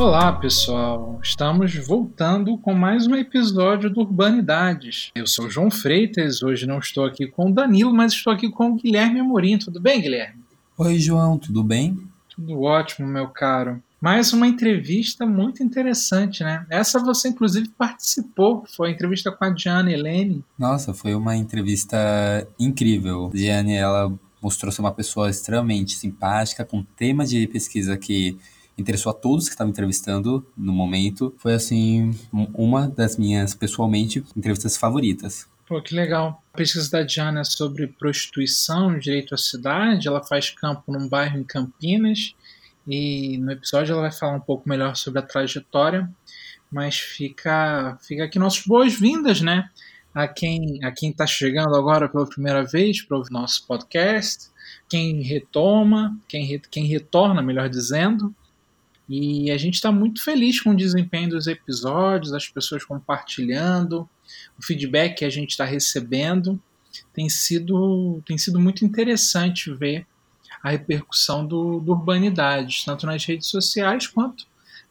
Olá, pessoal. Estamos voltando com mais um episódio do Urbanidades. Eu sou João Freitas, hoje não estou aqui com o Danilo, mas estou aqui com o Guilherme Amorim. Tudo bem, Guilherme? Oi, João, tudo bem? Tudo ótimo, meu caro. Mais uma entrevista muito interessante, né? Essa você, inclusive, participou. Foi a entrevista com a Diana Helene. Nossa, foi uma entrevista incrível. Diane, ela mostrou ser uma pessoa extremamente simpática, com temas de pesquisa que interessou a todos que estavam entrevistando no momento. Foi, assim, uma das minhas, pessoalmente, entrevistas favoritas. Pô, que legal. A pesquisa da Diana é sobre prostituição, direito à cidade. Ela faz campo num bairro em Campinas. E no episódio ela vai falar um pouco melhor sobre a trajetória. Mas fica, fica aqui nossas boas-vindas, né? A quem a quem está chegando agora pela primeira vez para o nosso podcast, quem retoma, quem, re, quem retorna, melhor dizendo, e a gente está muito feliz com o desempenho dos episódios, as pessoas compartilhando, o feedback que a gente está recebendo. Tem sido, tem sido muito interessante ver a repercussão do, do Urbanidades, tanto nas redes sociais quanto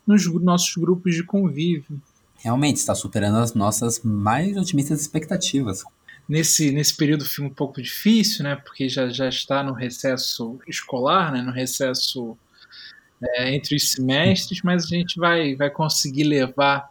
nos nossos grupos de convívio. Realmente está superando as nossas mais otimistas expectativas. Nesse, nesse período foi um pouco difícil, né? Porque já, já está no recesso escolar, né? No recesso é, entre os semestres, mas a gente vai, vai conseguir levar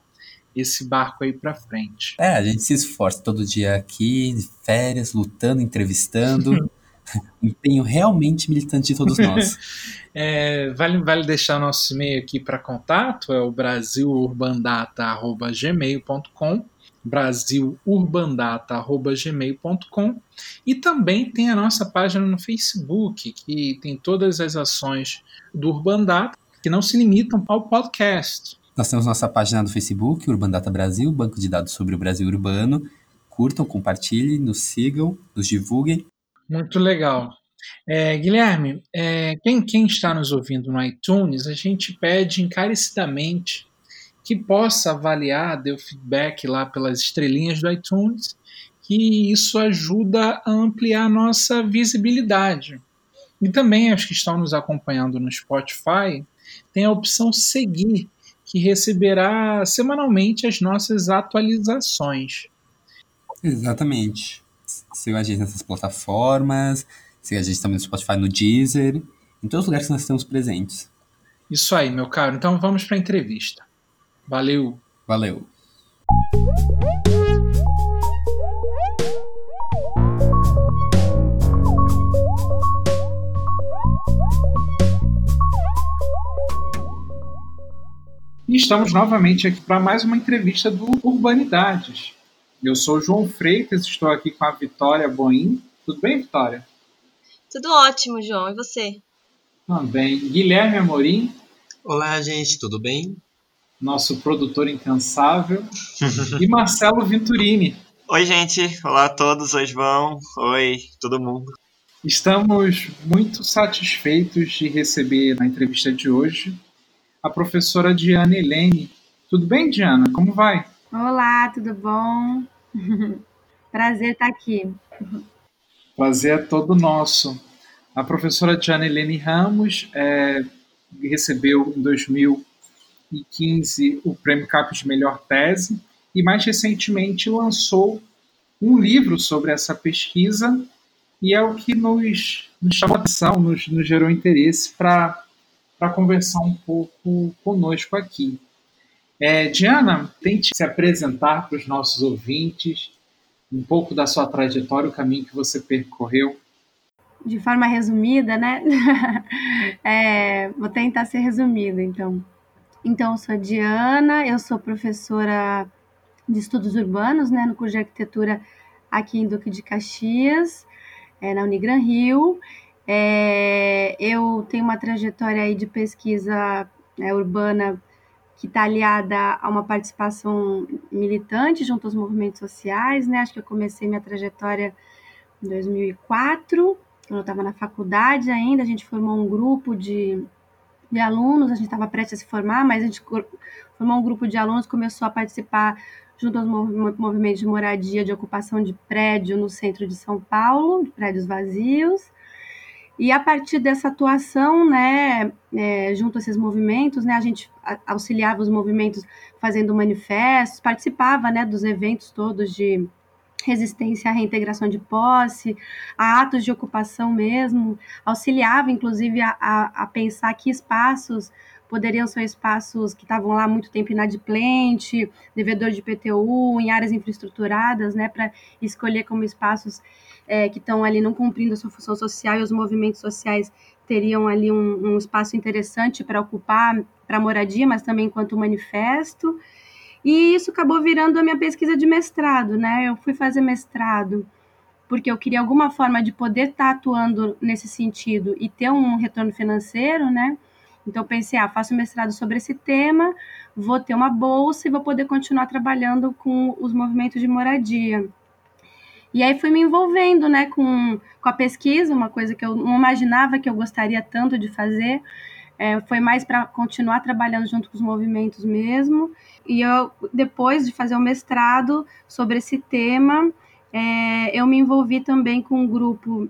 esse barco aí para frente. É, a gente se esforça todo dia aqui, de férias, lutando, entrevistando. Empenho realmente militante de todos nós. é, vale, vale deixar nosso e-mail aqui para contato, é o brasilurbandata.gmail.com brasilurbandata.gmail.com e também tem a nossa página no Facebook, que tem todas as ações do Urbandata, que não se limitam ao podcast. Nós temos nossa página no Facebook, Urbandata Brasil, banco de dados sobre o Brasil urbano. Curtam, compartilhem, nos sigam, nos divulguem. Muito legal. É, Guilherme, é, quem, quem está nos ouvindo no iTunes, a gente pede encarecidamente que possa avaliar, dê o feedback lá pelas estrelinhas do iTunes, que isso ajuda a ampliar a nossa visibilidade. E também os que estão nos acompanhando no Spotify tem a opção seguir, que receberá semanalmente as nossas atualizações. Exatamente. Siga a gente nessas plataformas, siga a gente também no Spotify, no Deezer, em todos os lugares que nós estamos presentes. Isso aí, meu caro. Então vamos para a entrevista. Valeu. Valeu. E estamos novamente aqui para mais uma entrevista do Urbanidades. Eu sou João Freitas, estou aqui com a Vitória Boim. Tudo bem, Vitória? Tudo ótimo, João. E você? Também. Guilherme Amorim. Olá, gente, tudo bem? Nosso produtor incansável, e Marcelo Venturini. Oi, gente. Olá a todos. Oi, João. Oi, todo mundo. Estamos muito satisfeitos de receber na entrevista de hoje a professora Diana Helene. Tudo bem, Diana? Como vai? Olá, tudo bom? Prazer estar aqui. Prazer é todo nosso. A professora Diana Helene Ramos é, recebeu em 2000 2015 o Prêmio CAP de Melhor Tese e mais recentemente lançou um livro sobre essa pesquisa e é o que nos, nos chamou a atenção, nos, nos gerou interesse para conversar um pouco conosco aqui. É, Diana, tente se apresentar para os nossos ouvintes, um pouco da sua trajetória, o caminho que você percorreu. De forma resumida, né? é, vou tentar ser resumida, então. Então, eu sou Diana, eu sou professora de estudos urbanos, né, no curso de arquitetura aqui em Duque de Caxias, é, na Unigran Rio. É, eu tenho uma trajetória aí de pesquisa né, urbana que está aliada a uma participação militante junto aos movimentos sociais, né? Acho que eu comecei minha trajetória em 2004, quando eu estava na faculdade ainda, a gente formou um grupo de de alunos, a gente estava prestes a se formar, mas a gente formou um grupo de alunos, começou a participar junto aos movimentos de moradia, de ocupação de prédio no centro de São Paulo, prédios vazios. E a partir dessa atuação, né, é, junto a esses movimentos, né, a gente auxiliava os movimentos fazendo manifestos, participava, né, dos eventos todos de resistência à reintegração de posse, a atos de ocupação mesmo, auxiliava, inclusive, a, a, a pensar que espaços poderiam ser espaços que estavam lá muito tempo inadimplente, devedor de PTU, em áreas infraestruturadas, né, para escolher como espaços é, que estão ali não cumprindo a sua função social e os movimentos sociais teriam ali um, um espaço interessante para ocupar para moradia, mas também enquanto manifesto. E isso acabou virando a minha pesquisa de mestrado, né? Eu fui fazer mestrado porque eu queria alguma forma de poder estar tá atuando nesse sentido e ter um retorno financeiro, né? Então, pensei, ah, faço mestrado sobre esse tema, vou ter uma bolsa e vou poder continuar trabalhando com os movimentos de moradia. E aí fui me envolvendo, né, com, com a pesquisa, uma coisa que eu não imaginava que eu gostaria tanto de fazer. É, foi mais para continuar trabalhando junto com os movimentos mesmo. E eu, depois de fazer o mestrado sobre esse tema, é, eu me envolvi também com um grupo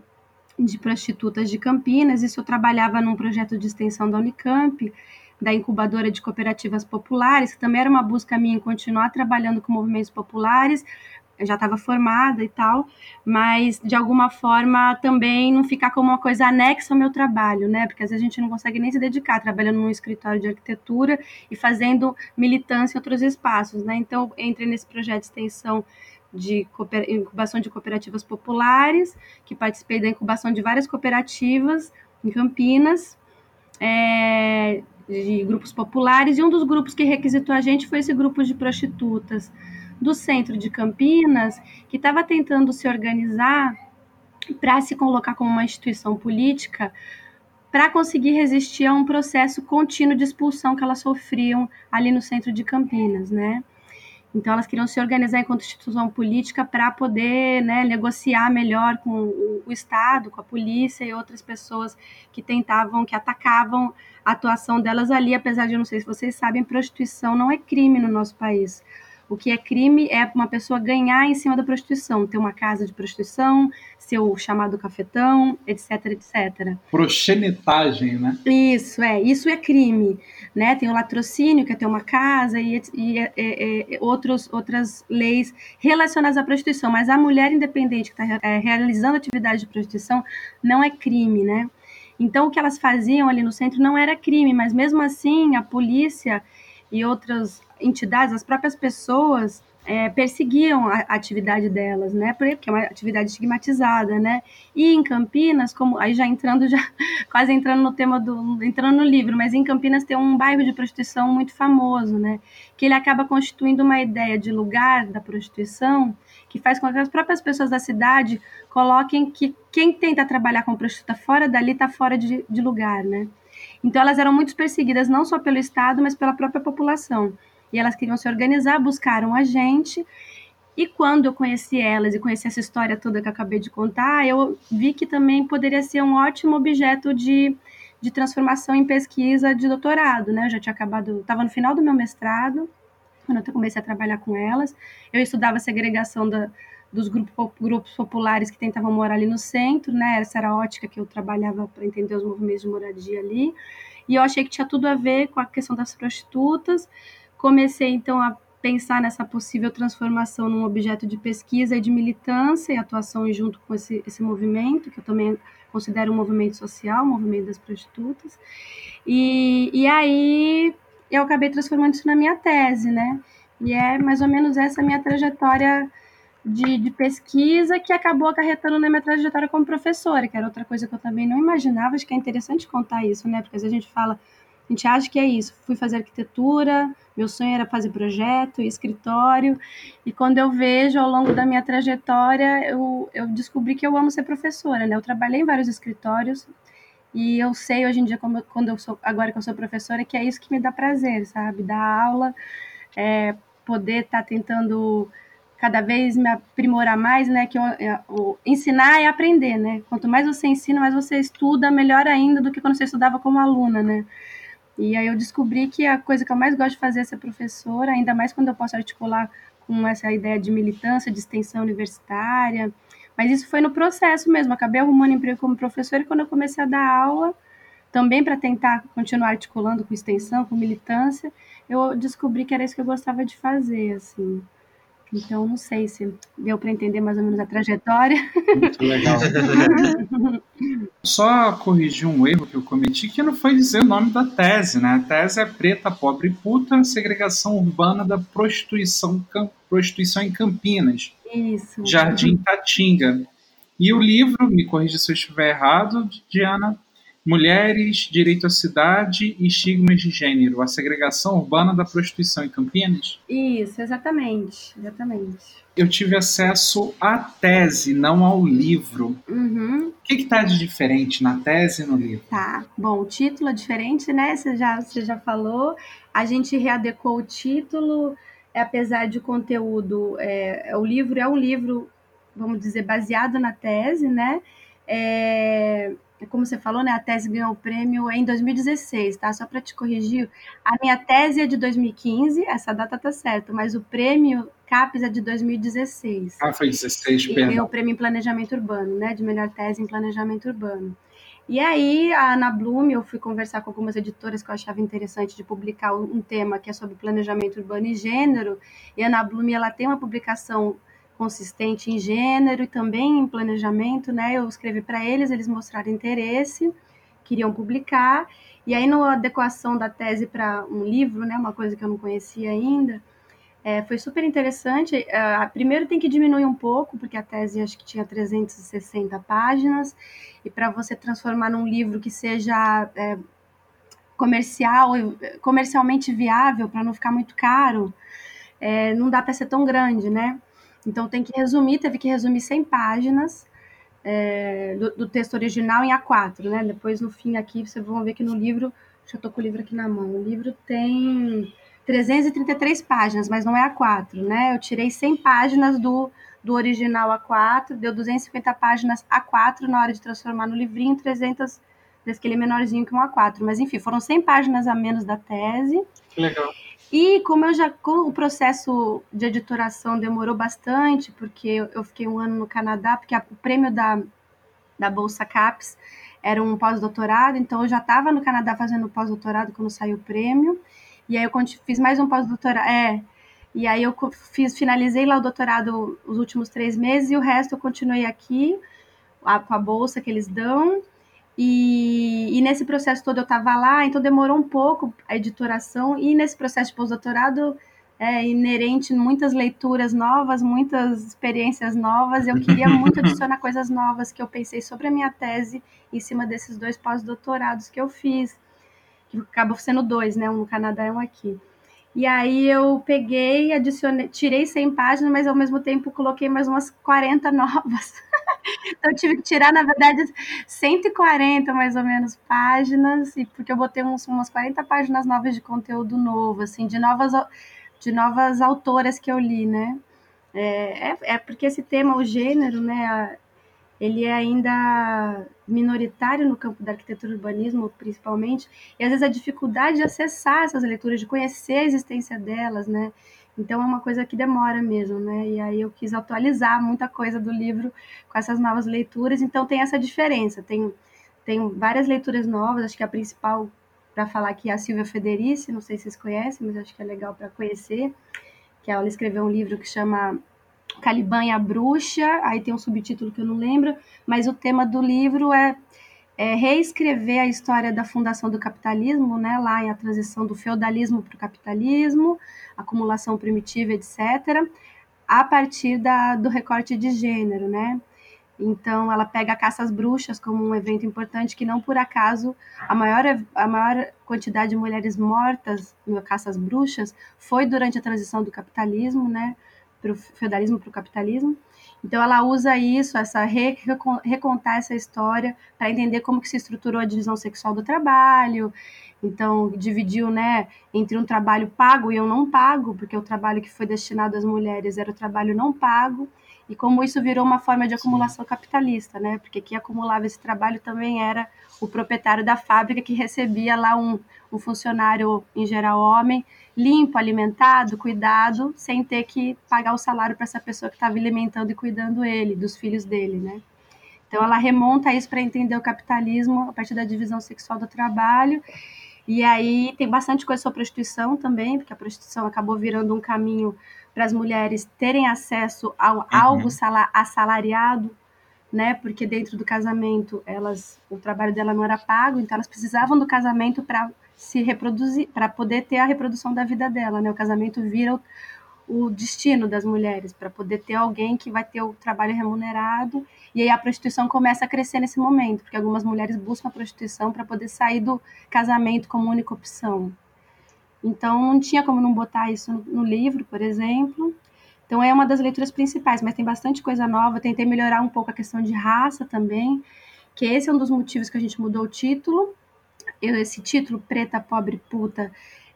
de prostitutas de Campinas. Isso eu trabalhava num projeto de extensão da Unicamp, da incubadora de cooperativas populares, que também era uma busca minha em continuar trabalhando com movimentos populares. Já estava formada e tal, mas de alguma forma também não ficar como uma coisa anexa ao meu trabalho, né? Porque às vezes a gente não consegue nem se dedicar trabalhando num escritório de arquitetura e fazendo militância em outros espaços, né? Então, entrei nesse projeto de extensão de incubação de cooperativas populares, que participei da incubação de várias cooperativas em Campinas, é, de grupos populares, e um dos grupos que requisitou a gente foi esse grupo de prostitutas do centro de Campinas, que estava tentando se organizar para se colocar como uma instituição política para conseguir resistir a um processo contínuo de expulsão que elas sofriam ali no centro de Campinas, né? Então, elas queriam se organizar enquanto instituição política para poder né, negociar melhor com o, Estado, com a polícia e outras pessoas que tentavam, que atacavam a atuação delas ali. Apesar de, eu não sei se vocês sabem, prostituição não é crime no nosso país. O que é crime é uma pessoa ganhar em cima da prostituição, ter uma casa de prostituição, ser o chamado cafetão, etc, etc. Proxenetagem, né? Isso, é. Isso é crime. Né? Tem o latrocínio, que é ter uma casa, e, e é, é, outros, outras leis relacionadas à prostituição. Mas a mulher independente que está é, realizando atividade de prostituição não é crime, né? Então, o que elas faziam ali no centro não era crime, mas mesmo assim, a polícia e outras entidades, as próprias pessoas é, perseguiam a, atividade delas, né? Porque é uma atividade estigmatizada, né? E em Campinas, como aí já entrando já quase entrando no tema do entrando no livro, mas em Campinas tem um bairro de prostituição muito famoso, né? Que ele acaba constituindo uma ideia de lugar da prostituição que faz com que as próprias pessoas da cidade coloquem que quem tenta trabalhar com prostituta fora dali está fora de, de lugar, né? Então elas eram muito perseguidas não só pelo Estado, mas pela própria população e elas queriam se organizar, buscaram a gente. E quando eu conheci elas e conheci essa história toda que eu acabei de contar, eu vi que também poderia ser um ótimo objeto de, de transformação em pesquisa de doutorado, né? Eu já tinha acabado, estava no final do meu mestrado, quando eu comecei a trabalhar com elas. Eu estudava segregação da, dos grupos, grupos populares que tentavam morar ali no centro, né? Essa era a ótica que eu trabalhava para entender os movimentos de moradia ali. E eu achei que tinha tudo a ver com a questão das prostitutas, Comecei então a pensar nessa possível transformação num objeto de pesquisa e de militância e atuação junto com esse, esse movimento, que eu também considero um movimento social, um movimento das prostitutas. E, e aí eu acabei transformando isso na minha tese, né? E é mais ou menos essa minha trajetória de, de, pesquisa que acabou acarretando na minha trajetória como professora, que era outra coisa que eu também não imaginava. Acho que é interessante contar isso, né? Porque às vezes a gente fala a gente acha que é isso. Fui fazer arquitetura, meu sonho era fazer projeto, escritório, e quando eu vejo ao longo da minha trajetória, eu, eu descobri que eu amo ser professora, né? Eu trabalhei em vários escritórios e eu sei hoje em dia, como, quando eu sou, agora que eu sou professora, que é isso que me dá prazer, sabe? Dar aula, é, poder estar tá tentando cada vez me aprimorar mais, né? Que eu, eu, ensinar é aprender, né? Quanto mais você ensina, mais você estuda, melhor ainda do que quando você estudava como aluna, né? E aí eu descobri que a coisa que eu mais gosto de fazer é ser professora, ainda mais quando eu posso articular com essa ideia de militância, de extensão universitária, Mas isso foi no processo mesmo. Acabei arrumando emprego como professora e quando eu comecei a dar aula, também para tentar continuar articulando com extensão, com militância, eu descobri que era isso que eu gostava de fazer, assim. Então, não sei se deu para entender mais ou menos a trajetória. Muito legal. Só corrigir um erro que eu cometi, que não foi dizer o nome da tese, né? A tese é Preta, Pobre e Puta, Segregação Urbana da Prostituição, Prostituição em Campinas. Isso. Jardim Tatinga. E o livro, me corrija se eu estiver errado, Diana, Mulheres, Direito à Cidade e Estigmas de Gênero, a segregação urbana da prostituição em Campinas? Isso, exatamente, exatamente. Eu tive acesso à tese, não ao livro. Uhum. O que está de diferente na tese e no livro? Tá, bom, o título é diferente, né? Você já, você já falou. A gente readecou o título, apesar de o conteúdo, é, o livro é um livro, vamos dizer, baseado na tese, né? É, como você falou, né, a tese ganhou o prêmio em 2016, tá? Só para te corrigir, a minha tese é de 2015, essa data tá certa, mas o prêmio CAPES é de 2016. Ah, foi 16, e ganhou o prêmio em planejamento urbano, né, de melhor tese em planejamento urbano. E aí, a Ana Bloom, eu fui conversar com algumas editoras que eu achava interessante de publicar um tema que é sobre planejamento urbano e gênero, e a Ana Bloom, ela tem uma publicação consistente em gênero e também em planejamento, né? Eu escrevi para eles, eles mostraram interesse, queriam publicar, e aí na adequação da tese para um livro, né? Uma coisa que eu não conhecia ainda, é, foi super interessante. Uh, primeiro tem que diminuir um pouco, porque a tese acho que tinha 360 páginas, e para você transformar num livro que seja é, comercial, comercialmente viável, para não ficar muito caro, é, não dá para ser tão grande, né? Então tem que resumir, teve que resumir 100 páginas é, do, do, texto original em A4, né? Depois no fim aqui vocês vão ver que no livro, deixa eu com o livro aqui na mão, o livro tem 333 páginas, mas não é A4, né? Eu tirei 100 páginas do, do original A4, deu 250 páginas A4 na hora de transformar no livrinho, 300 daquele menorzinho que um A4. Mas enfim, foram 100 páginas a menos da tese. Legal. E como eu já o processo de editoração demorou bastante, porque eu fiquei um ano no Canadá, porque a, o prêmio da, da Bolsa CAPES era um pós-doutorado, então eu já estava no Canadá fazendo pós-doutorado quando saiu o prêmio. E aí eu fiz mais um pós-doutorado, é. E aí eu fiz, finalizei lá o doutorado os últimos três meses e o resto eu continuei aqui a, com a bolsa que eles dão. E, e, nesse processo todo eu estava lá, então demorou um pouco a editoração, e nesse processo de pós-doutorado é inerente muitas leituras novas, muitas experiências novas. Eu queria muito adicionar coisas novas que eu pensei sobre a minha tese em cima desses dois pós-doutorados que eu fiz, que acabam sendo dois, né? Um no Canadá e um aqui. E aí eu peguei, adicionei, tirei 100 páginas, mas ao mesmo tempo coloquei mais umas 40 novas. então eu tive que tirar, na verdade, 140 mais ou menos páginas, e porque eu botei uns, umas 40 páginas novas de conteúdo novo, assim, de novas, de novas autoras que eu li, né? É, é, é porque esse tema, o gênero, né, ele é ainda minoritário no campo da arquitetura e urbanismo, principalmente, e às vezes a dificuldade de acessar essas leituras, de conhecer a existência delas, né? Então é uma coisa que demora mesmo, né? E aí eu quis atualizar muita coisa do livro com essas novas leituras, então tem essa diferença. Tem, tem várias leituras novas, acho que a principal para falar aqui é a Silvia Federici, não sei se vocês conhecem, mas acho que é legal para conhecer, que ela escreveu um livro que chama Caliban e a Bruxa, aí tem um subtítulo que eu não lembro, mas o tema do livro é, é reescrever a história da fundação do capitalismo, né, lá em a transição do feudalismo para o capitalismo, acumulação primitiva, etc., a partir da, do recorte de gênero, né? Então, ela pega a caça às bruxas como um evento importante que não por acaso a maior, a maior quantidade de mulheres mortas no caça às bruxas foi durante a transição do capitalismo, né? Para o feudalismo, para o capitalismo. Então ela usa isso, essa recontar essa história para entender como que se estruturou a divisão sexual do trabalho. Então dividiu, né, entre um trabalho pago e um não pago, porque o trabalho que foi destinado às mulheres era o trabalho não pago. e como isso virou uma forma de acumulação capitalista, né? Porque quem acumulava esse trabalho também era o proprietário da fábrica que recebia lá um, um funcionário, em geral homem, limpo, alimentado, cuidado, sem ter que pagar o salário para essa pessoa que estava alimentando e cuidando ele, dos filhos dele, né? Então ela remonta isso para entender o capitalismo a partir da divisão sexual do trabalho. E aí tem bastante coisa sobre prostituição também, porque a prostituição acabou virando um caminho para as mulheres terem acesso a uhum. algo assalariado, né? Porque dentro do casamento elas, o trabalho dela não era pago, então elas precisavam do casamento para se reproduzir, para poder ter a reprodução da vida dela, né? O casamento vira o, o destino das mulheres, para poder ter alguém que vai ter o trabalho remunerado. E aí a prostituição começa a crescer nesse momento, porque algumas mulheres buscam a prostituição para poder sair do casamento como única opção. Então não tinha como não botar isso no, no livro, por exemplo. Então é uma das leituras principais, mas tem bastante coisa nova. Eu tentei melhorar um pouco a questão de raça também, que esse é um dos motivos que a gente mudou o título. Esse título, Preta, Pobre, Puta,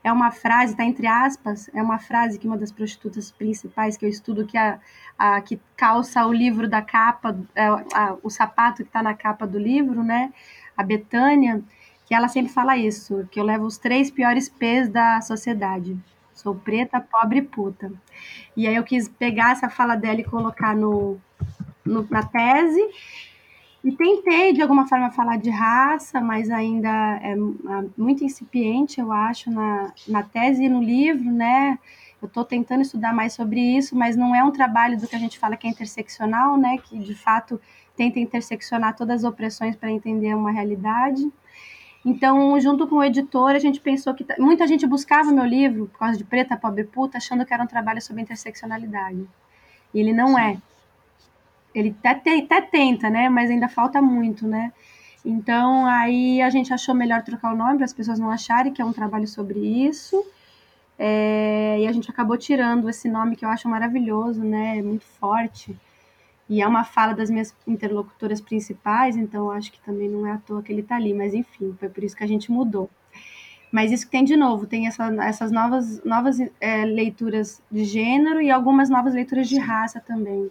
é uma frase, está entre aspas, é uma frase que uma das prostitutas principais que eu estudo, que, a, a que calça o livro da capa, é, a, o sapato que está na capa do livro, né? A Betânia, que ela sempre fala isso, que eu levo os três piores P's da sociedade. Sou preta, pobre puta. E aí eu quis pegar essa fala dela e colocar no, no na tese e tentei, de alguma forma, falar de raça, mas ainda é muito incipiente, eu acho, na, na tese e no livro, né? Eu estou tentando estudar mais sobre isso, mas não é um trabalho do que a gente fala que é interseccional, né? Que, de fato, tenta interseccionar todas as opressões para entender uma realidade. Então, junto com o editor, a gente pensou que muita gente buscava meu livro, por causa de Preta, Pobre Puta, achando que era um trabalho sobre interseccionalidade. E ele não é ele até, até tenta, né? Mas ainda falta muito, né? Então aí a gente achou melhor trocar o nome para as pessoas não acharem que é um trabalho sobre isso. É, e a gente acabou tirando esse nome que eu acho maravilhoso, né? É muito forte. E é uma fala das minhas interlocutoras principais, então acho que também não é à toa que ele está ali. Mas enfim, foi por isso que a gente mudou. Mas isso que tem de novo, tem essa, essas novas, novas é, leituras de gênero e algumas novas leituras de raça também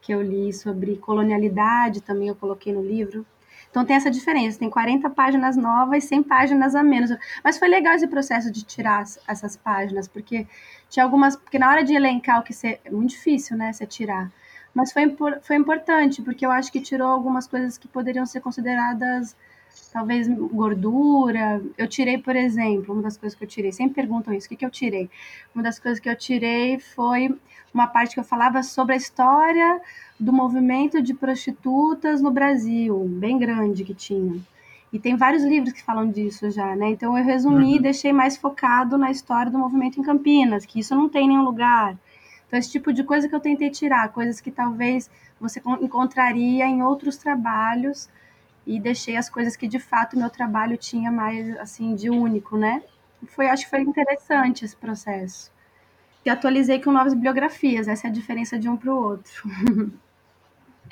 que eu li sobre colonialidade, também eu coloquei no livro. Então tem essa diferença, tem 40 páginas novas e 100 páginas a menos. Mas foi legal esse processo de tirar essas páginas, porque tinha algumas, porque na hora de elencar o que você, é muito difícil, né, você tirar. Mas foi, foi importante, porque eu acho que tirou algumas coisas que poderiam ser consideradas talvez gordura. Eu tirei, por exemplo, uma das coisas que eu tirei, sempre perguntam isso, o que, que eu tirei? Uma das coisas que eu tirei foi uma parte que eu falava sobre a história do movimento de prostitutas no Brasil, bem grande que tinha. E tem vários livros que falam disso já, né? Então eu resumi e uhum. deixei mais focado na história do movimento em Campinas, que isso não tem em nenhum lugar. Então esse tipo de coisa que eu tentei tirar, coisas que talvez você encontraria em outros trabalhos e deixei as coisas que de fato meu trabalho tinha mais assim de único, né? Foi, acho que foi interessante esse processo. E atualizei com novas biografias, essa é a diferença de um para o outro.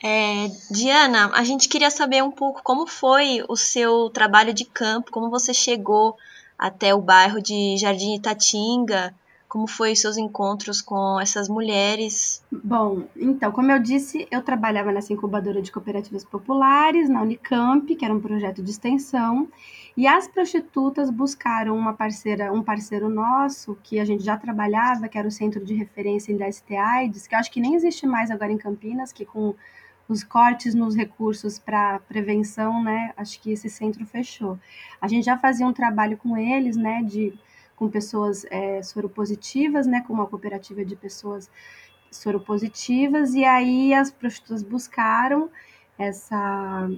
É, Diana, a gente queria saber um pouco como foi o seu trabalho de campo, como você chegou até o bairro de Jardim Itatinga, como foi seus encontros com essas mulheres? Bom, então, como eu disse, eu trabalhava nessa incubadora de cooperativas populares, na Unicamp, que era um projeto de extensão, e as prostitutas buscaram uma parceira, um parceiro nosso, que a gente já trabalhava, que era o Centro de Referência em DST AIDS, que eu acho que nem existe mais agora em Campinas, que com os cortes nos recursos para prevenção, né, acho que esse centro fechou. A gente já fazia um trabalho com eles, né, de com pessoas é, soropositivas, né, com uma cooperativa de pessoas soropositivas, e aí as prostitutas buscaram essa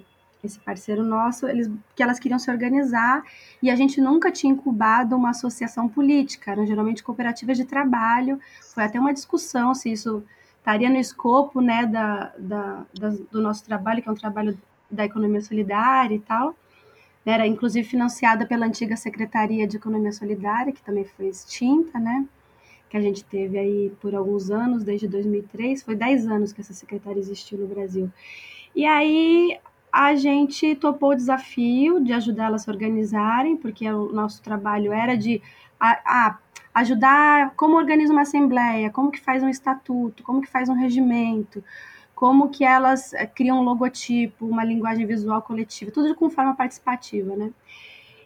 esse parceiro nosso, eles que elas queriam se organizar e a gente nunca tinha incubado uma associação política, eram geralmente cooperativas de trabalho. Foi até uma discussão se isso estaria no escopo, né, da, da, da do nosso trabalho, que é um trabalho da economia solidária e tal era inclusive financiada pela antiga Secretaria de Economia Solidária, que também foi extinta, né? Que a gente teve aí por alguns anos, desde 2003, foi 10 anos que essa secretaria existiu no Brasil. E aí a gente topou o desafio de ajudá-las a se organizarem, porque o nosso trabalho era de. A, a, ajudar como organiza uma assembleia, como que faz um estatuto, como que faz um regimento, como que elas eh, criam um logotipo, uma linguagem visual coletiva, tudo com forma participativa, né?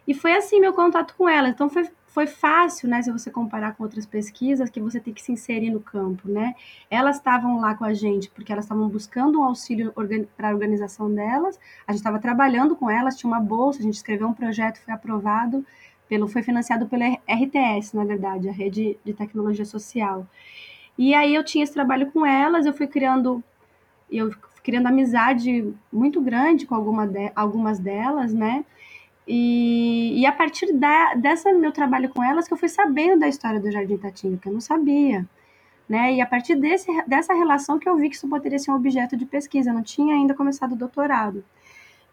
E foi assim meu contato com ela. Então foi, foi fácil, né, se você comparar com outras pesquisas, que você tem que se inserir no campo, né? Elas estavam lá com a gente porque elas estavam buscando um auxílio para a organização delas. A gente estava trabalhando com elas, tinha uma bolsa, a gente escreveu um projeto, foi aprovado pelo, foi financiado pela RTS, na verdade, a rede de tecnologia social. E aí eu tinha esse trabalho com elas, eu fui criando, eu criando amizade muito grande com alguma de, algumas delas, né? E, e a partir da, dessa meu trabalho com elas que eu fui sabendo da história do Jardim Tatinho, que eu não sabia. Né? E a partir desse, dessa relação que eu vi que isso poderia ser um objeto de pesquisa, eu não tinha ainda começado o doutorado.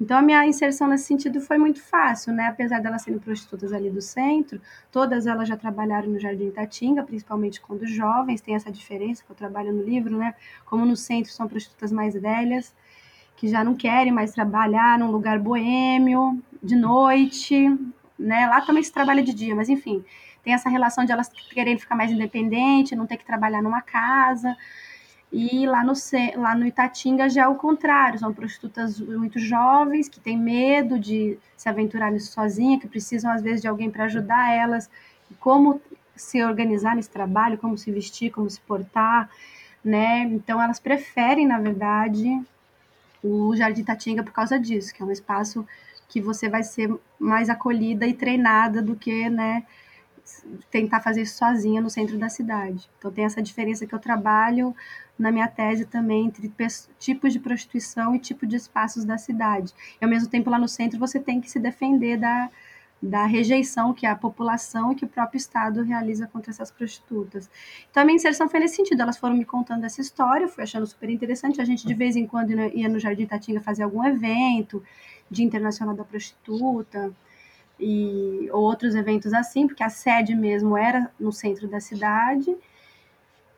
Então a minha inserção nesse sentido foi muito fácil, né? Apesar delas serem prostitutas ali do centro, todas elas já trabalharam no Jardim Tatinga, principalmente quando jovens, tem essa diferença que eu trabalho no livro, né? Como no centro são prostitutas mais velhas, que já não querem mais trabalhar num lugar boêmio, de noite, né? Lá também se trabalha de dia, mas enfim, tem essa relação de elas quererem ficar mais independente, não ter que trabalhar numa casa. E lá no, lá no Itatinga já é o contrário, são prostitutas muito jovens que têm medo de se aventurar nisso sozinha, que precisam às vezes de alguém para ajudar elas, como se organizar nesse trabalho, como se vestir, como se portar, né? Então elas preferem, na verdade, o Jardim Itatinga por causa disso, que é um espaço que você vai ser mais acolhida e treinada do que, né, tentar fazer isso sozinha no centro da cidade. Então tem essa diferença que eu trabalho na minha tese também entre tipos de prostituição e tipo de espaços da cidade. E ao mesmo tempo lá no centro você tem que se defender da, da rejeição que a população e que o próprio Estado realiza contra essas prostitutas. Então a minha inserção foi nesse sentido, elas foram me contando essa história, eu fui achando super interessante, a gente de vez em quando ia no Jardim Tatinga fazer algum evento, Dia Internacional da Prostituta, e ou outros eventos assim, porque a sede mesmo era no centro da cidade.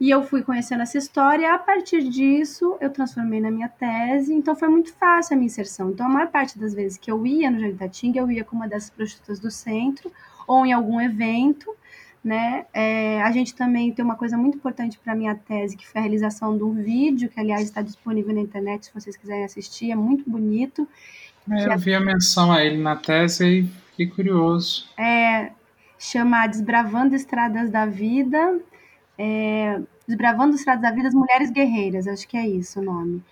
E eu fui conhecendo essa história, a partir disso eu transformei na minha tese, então foi muito fácil a minha inserção. Então a maior parte das vezes que eu ia no Jardim da Tinga, eu ia com uma dessas prostitutas do centro, ou em algum evento, né? É, a gente também tem uma coisa muito importante para minha tese, que foi a realização de um vídeo, que aliás está disponível na internet, se vocês quiserem assistir, é muito bonito. É, eu vi a menção a ele na tese e fiquei curioso. É, chama Desbravando Estradas da Vida, é, Desbravando Estradas da Vida, as Mulheres Guerreiras, acho que é isso o nome.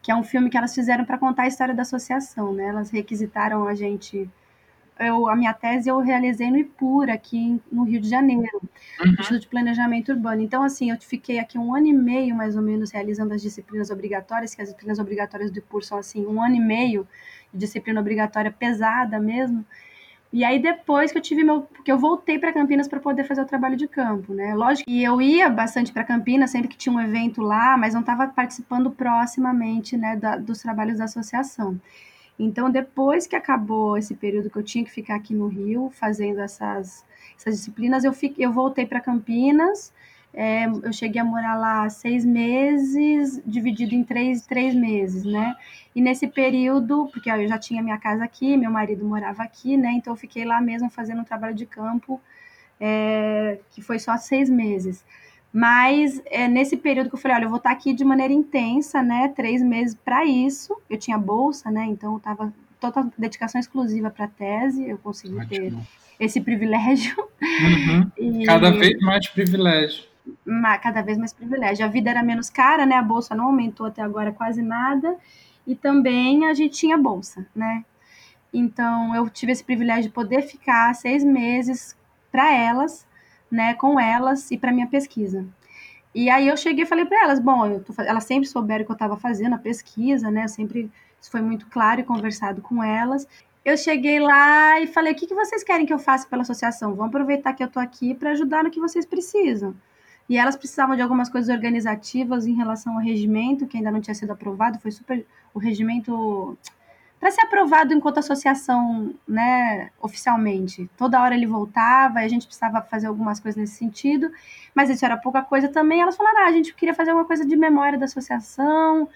Que é um filme que elas fizeram para contar a história da associação, né? Elas requisitaram a gente. Eu, a minha tese eu realizei no IPUR, aqui no Rio de Janeiro, uhum. Instituto de Planejamento Urbano. Então, assim, eu fiquei aqui um ano e meio, mais ou menos, realizando as disciplinas obrigatórias, que as disciplinas obrigatórias do IPUR são, assim, um ano e meio de disciplina obrigatória pesada mesmo. E aí depois que eu tive meu, que eu voltei para Campinas para poder fazer o trabalho de campo, né? Lógico que eu ia bastante para Campinas sempre que tinha um evento lá, mas não estava participando proximamente, né, da, dos trabalhos da associação. Então depois que acabou esse período que eu tinha que ficar aqui no Rio fazendo essas, essas disciplinas, eu fiquei, eu voltei para Campinas é, eu cheguei a morar lá seis meses, dividido em três, três meses, né? E nesse período, porque eu já tinha minha casa aqui, meu marido morava aqui, né? Então eu fiquei lá mesmo fazendo um trabalho de campo, é, que foi só seis meses. Mas é nesse período que eu falei, olha, eu vou estar aqui de maneira intensa, né? Três meses para isso. Eu tinha bolsa, né? Então eu estava toda dedicação exclusiva para a tese, eu consegui Ótimo. ter esse privilégio. Uhum. E... Cada vez mais privilégio cada vez mais privilégio. A vida era menos cara, né? A bolsa não aumentou até agora quase nada. E também a gente tinha bolsa, né? Então eu tive esse privilégio de poder ficar seis meses para elas, né? Com elas e para minha pesquisa. E aí eu cheguei e falei para elas, bom, tô, elas sempre souberam que eu estava fazendo a pesquisa, né? Eu sempre isso foi muito claro e conversado com elas. Eu cheguei lá e falei, o que, que vocês querem que eu faça pela associação? Vamos aproveitar que eu tô aqui para ajudar no que vocês precisam e elas precisavam de algumas coisas organizativas em relação ao regimento, que ainda não tinha sido aprovado, foi super o regimento para ser aprovado enquanto associação, né, oficialmente. Toda hora ele voltava e a gente precisava fazer algumas coisas nesse sentido, mas isso era pouca coisa também. Elas falaram: ah, a gente queria fazer uma coisa de memória da associação,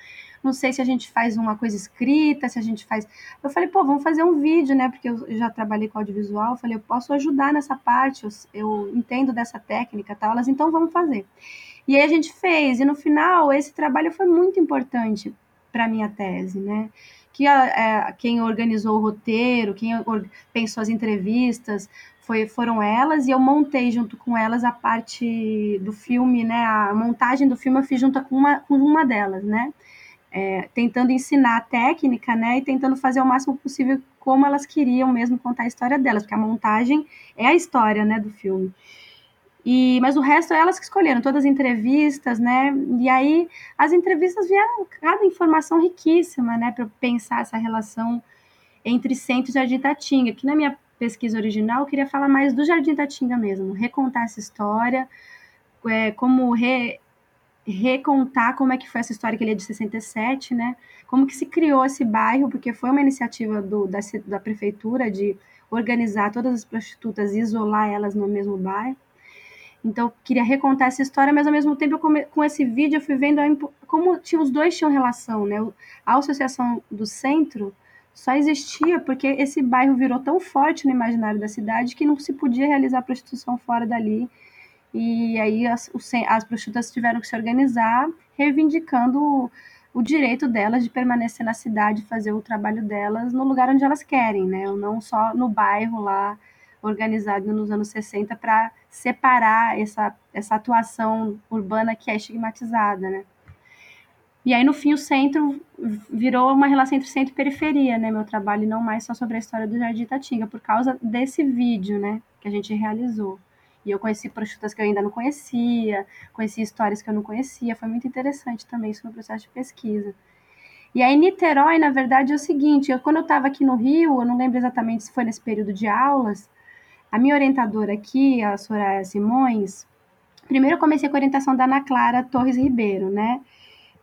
não sei se a gente faz uma coisa escrita, se a gente faz. Eu falei, pô, vamos fazer um vídeo, né? Porque eu já trabalhei com audiovisual. Eu falei, eu posso ajudar nessa parte, eu, eu entendo dessa técnica tal. Elas, então vamos fazer. E aí a gente fez, e no final esse trabalho foi muito importante para minha tese, né? Que a, a, quem organizou o roteiro, quem pensou as entrevistas, foi, foram elas, e eu montei junto com elas a parte do filme, né? A montagem do filme eu fiz junto com uma, com uma delas, né? É, tentando ensinar a técnica, né? E tentando fazer o máximo possível como elas queriam mesmo contar a história delas, porque a montagem é a história, né, do filme. E, mas o resto é elas que escolheram, todas as entrevistas, né? E aí as entrevistas vieram cada informação riquíssima, né, para pensar essa relação entre Centro e Jardim Tatinga, que na minha pesquisa original eu queria falar mais do Jardim Tatinga mesmo, recontar essa história, é, como re, recontar como é que foi essa história que ele é de 67, né? Como que se criou esse bairro, porque foi uma iniciativa do, da, da prefeitura de organizar todas as prostitutas e isolar elas no mesmo bairro. Então, queria recontar essa história, mas ao mesmo tempo, come, com esse vídeo, eu fui vendo a, como tinha, os dois tinham relação, né? A associação do centro só existia porque esse bairro virou tão forte no imaginário da cidade que não se podia realizar prostituição fora dali. E aí as, as tiveram que se organizar, reivindicando o, o direito delas de permanecer na cidade, fazer o trabalho delas no lugar onde elas querem, né? Não só no bairro lá organizado nos anos 60 para separar essa, essa atuação urbana que é estigmatizada, né? E aí, no fim, o centro virou uma relação entre centro e periferia, né? Meu trabalho, e não mais só sobre a história do Jardim Tatinga, por causa desse vídeo, né? Que a gente realizou. E eu conheci prostitutas que eu ainda não conhecia, conheci histórias que eu não conhecia. Foi muito interessante também isso no processo de pesquisa. E aí, Niterói, na verdade, é o seguinte: eu, quando eu estava aqui no Rio, eu não lembro exatamente se foi nesse período de aulas, a minha orientadora aqui, a Soraya Simões, primeiro eu comecei com a orientação da Ana Clara Torres Ribeiro, né?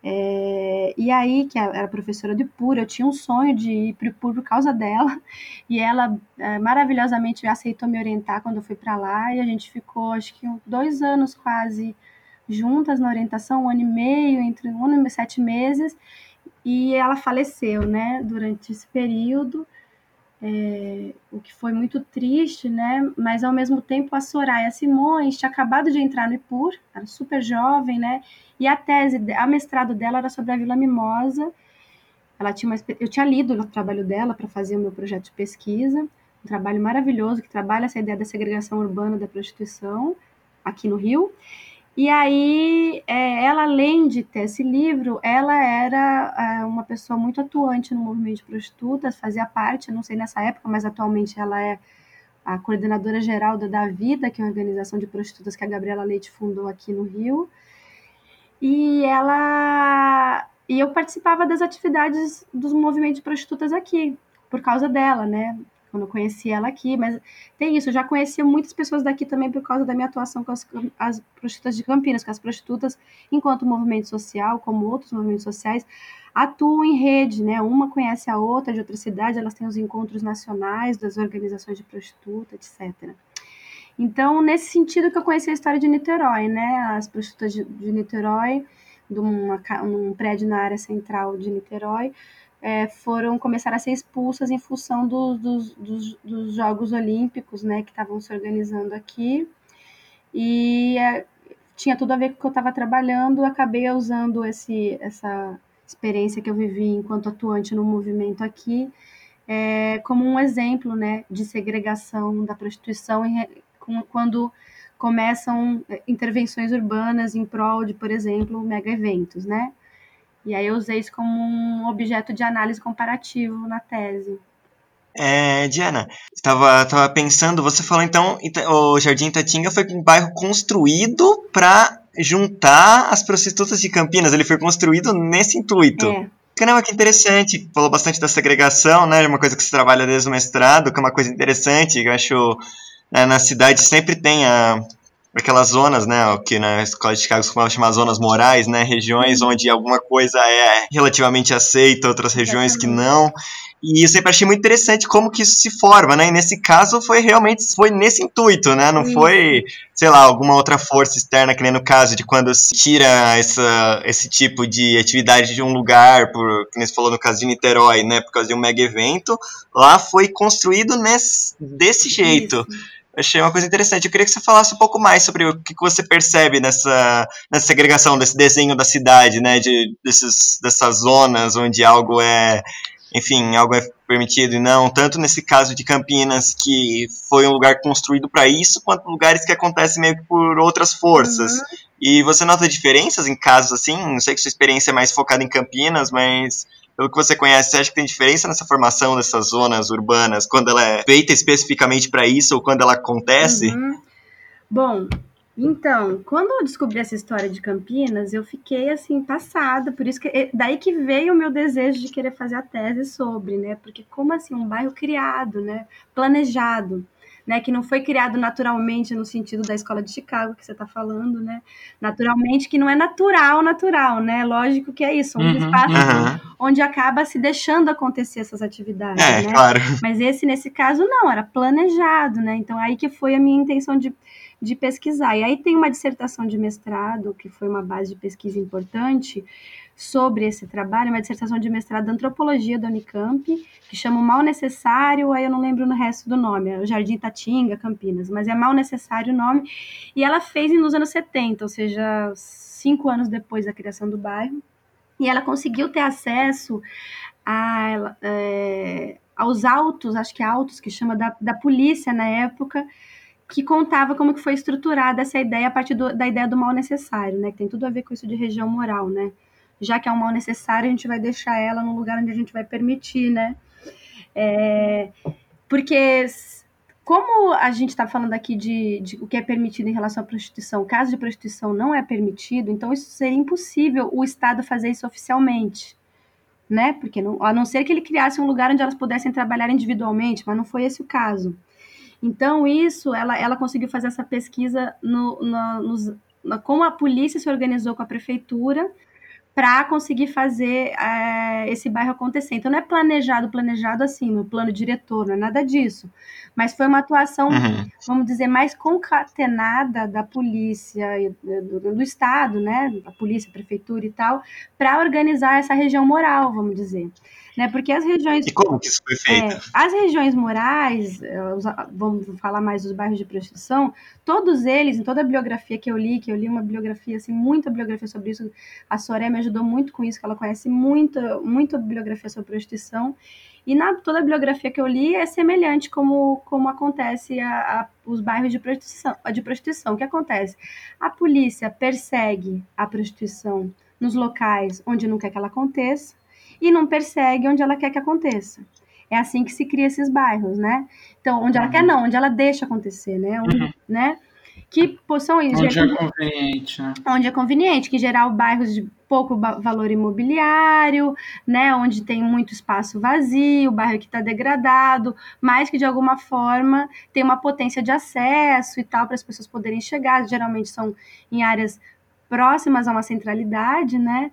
É, e aí, que era professora de Pura, eu tinha um sonho de ir para o Pura por causa dela, e ela é, maravilhosamente aceitou me orientar quando eu fui para lá, e a gente ficou, acho que dois anos quase juntas na orientação, um ano e meio, entre um ano e sete meses, e ela faleceu, né, durante esse período, é, o que foi muito triste, né? Mas ao mesmo tempo a Soraya Simões tinha acabado de entrar no IPUR, era super jovem, né? E a tese, a mestrado dela era sobre a Vila Mimosa. Ela tinha uma, eu tinha lido o trabalho dela para fazer o meu projeto de pesquisa, um trabalho maravilhoso que trabalha essa ideia da segregação urbana da prostituição aqui no Rio. E aí, é, ela, além de ter esse livro, ela era é, uma pessoa muito atuante no movimento de prostitutas, fazia parte, não sei nessa época, mas atualmente ela é a coordenadora geral da Da Vida, que é uma organização de prostitutas que a Gabriela Leite fundou aqui no Rio. E ela e eu participava das atividades dos movimentos de prostitutas aqui, por causa dela, né? Quando eu conheci ela aqui, mas tem isso, eu já conhecia muitas pessoas daqui também por causa da minha atuação com as, as prostitutas de Campinas, que as prostitutas, enquanto movimento social, como outros movimentos sociais, atuam em rede, né? Uma conhece a outra de outra cidade, elas têm os encontros nacionais das organizações de prostituta, etc. Então, nesse sentido que eu conheci a história de Niterói, né? As prostitutas de, de Niterói, de uma, um prédio na área central de Niterói, é, foram começar a ser expulsas em função do, dos, dos, dos, Jogos Olímpicos, né, que estavam se organizando aqui. E é, tinha tudo a ver com o que eu estava trabalhando. Acabei usando esse, essa experiência que eu vivi enquanto atuante no movimento aqui é, como um exemplo, né, de segregação da prostituição em, com, quando começam é, intervenções urbanas em prol de, por exemplo, mega eventos, né? E aí eu usei isso como um objeto de análise comparativo na tese. É, Diana, estava tava pensando, você falou então, o Jardim Tatinga foi um bairro construído para juntar as prostitutas de Campinas, ele foi construído nesse intuito. É. Caramba, que interessante. Falou bastante da segregação, né? Uma coisa que se trabalha desde o mestrado, que é uma coisa interessante. Eu acho né, na cidade sempre tem a, aquelas zonas, né, o que na escola de Chicago costumava chamar zonas morais, né, regiões uhum. onde alguma coisa é relativamente aceita, outras regiões que não. E eu sempre achei muito interessante como que isso se forma, né? E nesse caso foi realmente foi nesse intuito, né? Não foi, sei lá, alguma outra força externa, que nem no caso de quando se tira essa, esse tipo de atividade de um lugar, por, que nem você falou no caso de Niterói, né? Por causa de um mega evento. Lá foi construído nesse, desse jeito. Achei uma coisa interessante. Eu queria que você falasse um pouco mais sobre o que, você percebe nessa, nessa segregação, desse desenho da cidade, né? De, desses, dessas zonas onde algo é enfim, algo é permitido e não, tanto nesse caso de Campinas, que foi um lugar construído para isso, quanto lugares que acontecem meio que por outras forças. Uhum. E você nota diferenças em casos assim? Não sei que sua experiência é mais focada em Campinas, mas pelo que você conhece, você acha que tem diferença nessa formação dessas zonas urbanas, quando ela é feita especificamente para isso ou quando ela acontece? Uhum. Bom, então, quando eu descobri essa história de Campinas, eu fiquei assim passada, por isso que eh, daí que veio o meu desejo de querer fazer a tese sobre, né? Porque como assim um bairro criado, né? Planejado, né? Que não foi criado naturalmente no sentido da escola de Chicago que você está falando, né? Naturalmente que não é natural, natural, né? Lógico que é isso, um uhum, espaço uhum. onde acaba se deixando acontecer essas atividades, é, né? Claro. Mas esse nesse caso não, era planejado, né? Então aí que foi a minha intenção de de pesquisar. E aí tem uma dissertação de mestrado, que foi uma base de pesquisa importante, sobre esse trabalho, uma dissertação de mestrado de antropologia da Unicamp, que chama o Mal Necessário, aí eu não lembro no resto do nome, é o Jardim Tatinga, Campinas, mas é Mal Necessário o nome, e ela fez nos anos 70, ou seja, cinco anos depois da criação do bairro, e ela conseguiu ter acesso a, é, aos autos, acho que autos que chama da, da polícia na época, que contava como que foi estruturada essa ideia a partir do, da ideia do mal necessário, né? Que tem tudo a ver com isso de região moral, né? Já que é um mal necessário, a gente vai deixar ela no lugar onde a gente vai permitir, né? É, porque como a gente está falando aqui de, de, o que é permitido em relação à prostituição, caso de prostituição não é permitido, então isso seria impossível o Estado fazer isso oficialmente, né? Porque não, a não ser que ele criasse um lugar onde elas pudessem trabalhar individualmente, mas não foi esse o caso. Então, isso, ela, ela conseguiu fazer essa pesquisa no, no, nos, no, como a polícia se organizou com a prefeitura para conseguir fazer é, esse bairro acontecer. Então, não é planejado, planejado assim, no plano diretor, não é nada disso. Mas foi uma atuação, uhum. vamos dizer, mais concatenada da polícia, do, do Estado, né, da polícia, prefeitura e tal, para organizar essa região moral, vamos dizer né? Porque as regiões. E como que isso foi feito? É, as regiões morais, eh, vamos falar mais dos bairros de prostituição, todos eles, em toda a bibliografia que eu li, que eu li uma bibliografia, assim, muita bibliografia sobre isso, a Soré ajudou muito com isso, que ela conhece muita, muita bibliografia sobre prostituição. E na toda a bibliografia que eu li é semelhante como, como acontece a, a, os bairros de prostituição, de prostituição. O que acontece? A polícia persegue a prostituição nos locais onde não quer que ela aconteça, e não persegue onde ela quer que aconteça. É assim que se cria esses bairros, né? Então, onde ela quer uhum. não, onde ela deixa acontecer, né? Onde, uhum. né? Que possam Onde é conveniente, né? Onde é conveniente, que geral bairros de pouco valor imobiliário, né? Onde tem muito espaço vazio, bairro que está degradado, mas que de alguma forma tem uma potência de acesso e tal para as pessoas poderem chegar. Geralmente são em áreas próximas a uma centralidade, né?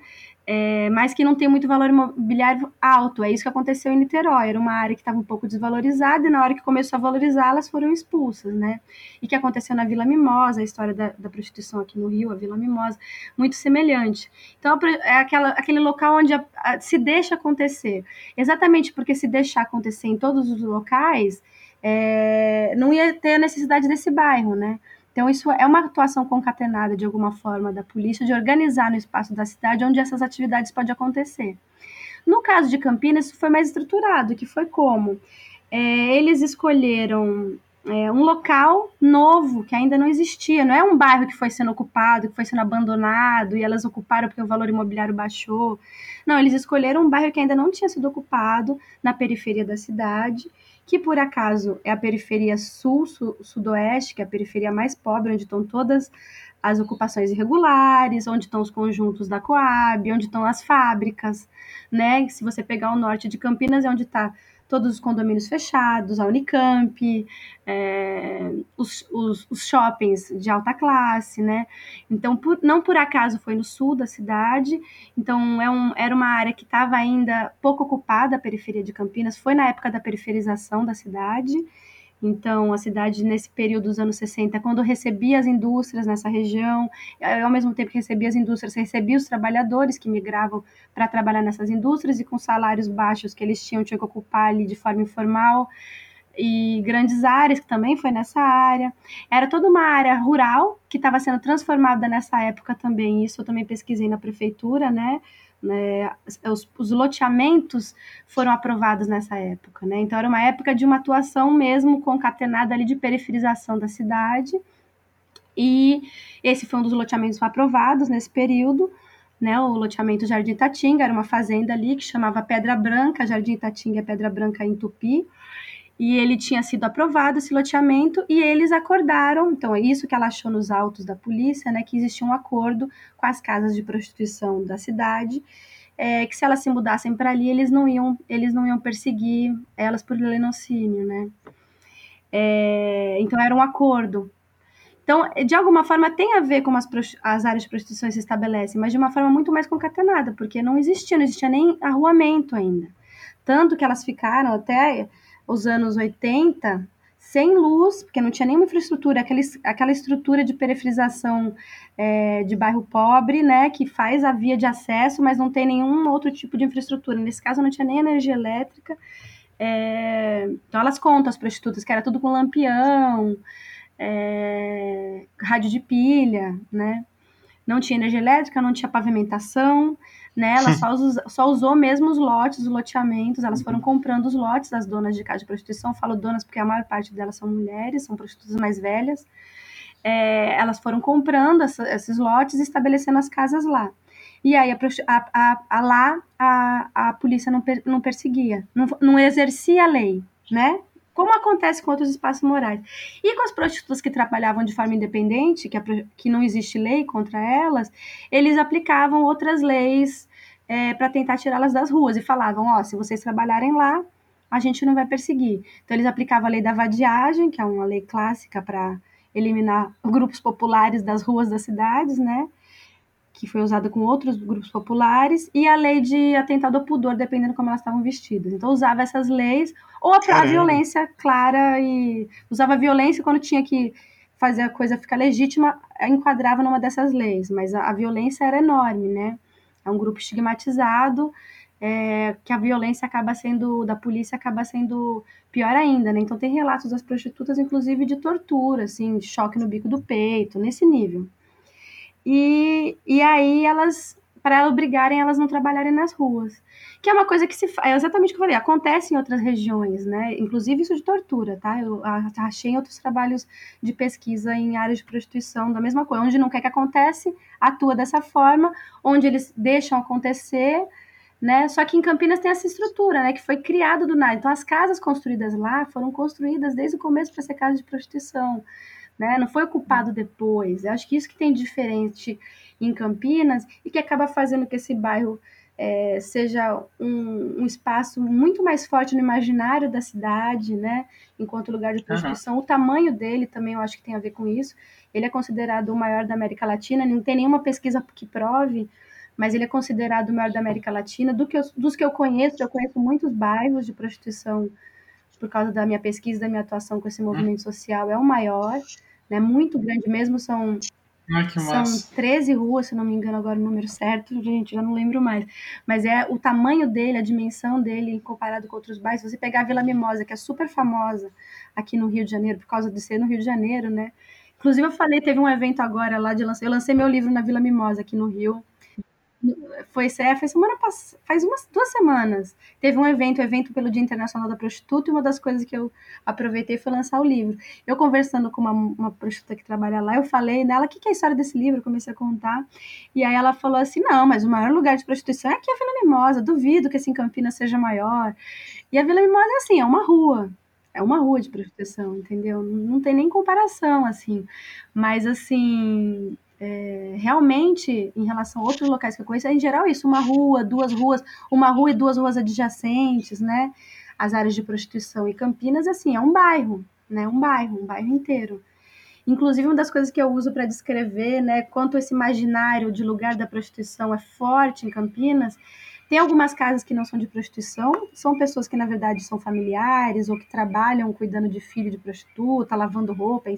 É, mas que não tem muito valor imobiliário alto. É isso que aconteceu em Niterói. Era uma área que estava um pouco desvalorizada e na hora que começou a valorizar, elas foram expulsas, né? E que aconteceu na Vila Mimosa, a história da, da prostituição aqui no Rio, a Vila Mimosa, muito semelhante. Então, é aquela, aquele local onde a, a, se deixa acontecer. Exatamente porque se deixar acontecer em todos os locais, é, não ia ter a necessidade desse bairro, né? Então, isso é uma atuação concatenada, de alguma forma, da polícia, de organizar no espaço da cidade onde essas atividades podem acontecer. No caso de Campinas, isso foi mais estruturado, que foi como? É, eles escolheram é, um local novo, que ainda não existia, não é um bairro que foi sendo ocupado, que foi sendo abandonado, e elas ocuparam porque o valor imobiliário baixou. Não, eles escolheram um bairro que ainda não tinha sido ocupado, na periferia da cidade, que por acaso é a periferia sul-sudoeste, que é a periferia mais pobre, onde estão todas as ocupações irregulares, onde estão os conjuntos da Coab, onde estão as fábricas, né? Se você pegar o norte de Campinas, é onde está todos os condomínios fechados, a Unicamp, é, os, os, os, shoppings de alta classe, né? Então, por, não por acaso foi no sul da cidade, então é um, era uma área que estava ainda pouco ocupada, a periferia de Campinas, foi na época da periferização da cidade, então, a cidade, nesse período dos anos 60, quando recebia as indústrias nessa região, ao mesmo tempo que recebia as indústrias, recebia os trabalhadores que migravam para trabalhar nessas indústrias e com salários baixos que eles tinham, tinham que ocupar ali de forma informal. E grandes áreas, que também foi nessa área. Era toda uma área rural que estava sendo transformada nessa época também. Isso eu também pesquisei na prefeitura, né? Né, os, os, loteamentos foram aprovados nessa época, né? Então era uma época de uma atuação mesmo concatenada ali de periferização da cidade. E esse foi um dos loteamentos aprovados nesse período, né? O loteamento Jardim Tatinga era uma fazenda ali que chamava Pedra Branca, Jardim Tatinga é Pedra Branca em Tupi e ele tinha sido aprovado esse loteamento e eles acordaram, então é isso que ela achou nos autos da polícia, né, que existia um acordo com as casas de prostituição da cidade, é, que se elas se mudassem para ali, eles não iam, eles não iam perseguir elas por lenocínio, né? É, então era um acordo. Então, de alguma forma, tem a ver com as, as áreas de prostituição se estabelecem, mas de uma forma muito mais concatenada, porque não existia, não existia nem arruamento ainda. Tanto que elas ficaram até os anos 80 sem luz, porque não tinha nenhuma infraestrutura, aquela, aquela estrutura de periferização é, de bairro pobre, né, que faz a via de acesso, mas não tem nenhum outro tipo de infraestrutura. Nesse caso, não tinha nem energia elétrica. É, então, elas contam, as prostitutas, que era tudo com lampião, é, rádio de pilha, né? Não tinha energia elétrica, não tinha pavimentação, né? Ela só, usou, só usou mesmo os lotes, os loteamentos, elas foram comprando os lotes das donas de casa de prostituição. Falo donas porque a maior parte delas são mulheres, são prostitutas mais velhas. É, elas foram comprando essa, esses lotes e estabelecendo as casas lá. E aí, a, a, a, lá, a, a polícia não, per, não perseguia, não, não exercia a lei, né? como acontece com outros espaços morais. E com as prostitutas que trabalhavam de forma independente, que, a, que não existe lei contra elas, eles aplicavam outras leis é, para tentar tirá-las das ruas e falavam: ó, oh, se vocês trabalharem lá, a gente não vai perseguir. Então, eles aplicavam a lei da vadiagem, que é uma lei clássica para eliminar grupos populares das ruas das cidades, né? que foi usada com outros grupos populares, e a lei de atentado ao pudor, dependendo como elas estavam vestidas. Então, usava essas leis, ou a, violência clara, e usava a violência quando tinha que fazer a coisa ficar legítima, enquadrava numa dessas leis, mas a, a violência era enorme, né? É um grupo estigmatizado, é, que a violência acaba sendo, da polícia acaba sendo pior ainda, né? Então, tem relatos das prostitutas, inclusive, de tortura, assim, de choque no bico do peito, nesse nível. E, e aí elas, para obrigarem elas não trabalharem nas ruas. Que é uma coisa que se é exatamente o que eu falei, acontece em outras regiões, né? Inclusive isso de tortura, tá? Eu achei em outros trabalhos de pesquisa em áreas de prostituição da mesma coisa. Onde não quer que acontece, atua dessa forma, onde eles deixam acontecer, né? Só que em Campinas tem essa estrutura, né? Que foi criada do nada. Então as casas construídas lá foram construídas desde o começo para ser casas de prostituição né? Não foi ocupado depois. Eu acho que isso que tem diferente em Campinas e que acaba fazendo que esse bairro é, seja um, um, espaço muito mais forte no imaginário da cidade, né? Enquanto lugar de prostituição. Uhum. O tamanho dele também eu acho que tem a ver com isso. Ele é considerado o maior da América Latina. Não tem nenhuma pesquisa que prove, mas ele é considerado o maior da América Latina. Do que eu, dos que eu conheço, eu conheço muitos bairros de prostituição por causa da minha pesquisa, da minha atuação com esse movimento social. É o maior né? Muito grande mesmo, são Ai, são 13 ruas, se não me engano agora o número certo, gente, já não lembro mais. Mas é o tamanho dele, a dimensão dele comparado com outros bairros. Se você pegar a Vila Mimosa, que é super famosa aqui no Rio de Janeiro, por causa de ser no Rio de Janeiro, né? Inclusive eu falei, teve um evento agora lá de lançar, eu lancei meu livro na Vila Mimosa aqui no Rio, foi, é, foi semana passada, faz umas duas semanas. Teve um evento, um evento pelo Dia Internacional da Prostituta, e uma das coisas que eu aproveitei foi lançar o livro. Eu conversando com uma, uma prostituta que trabalha lá, eu falei nela o que, que é a história desse livro, eu comecei a contar. E aí ela falou assim: não, mas o maior lugar de prostituição é aqui a Vila Mimosa, duvido que esse em Campinas seja maior. E a Vila Mimosa é assim, é uma rua. É uma rua de prostituição, entendeu? Não tem nem comparação, assim. Mas, assim, é, realmente, em relação a outros locais que eu conheço, é em geral isso, uma rua, duas ruas, uma rua e duas ruas adjacentes, né? as áreas de prostituição. E Campinas, assim, é um bairro, né? Um bairro, um bairro inteiro. Inclusive, uma das coisas que eu uso para descrever, né, quanto esse imaginário de lugar da prostituição é forte em Campinas, tem algumas casas que não são de prostituição, são pessoas que, na verdade, são familiares ou que trabalham cuidando de filho de prostituta, lavando roupa,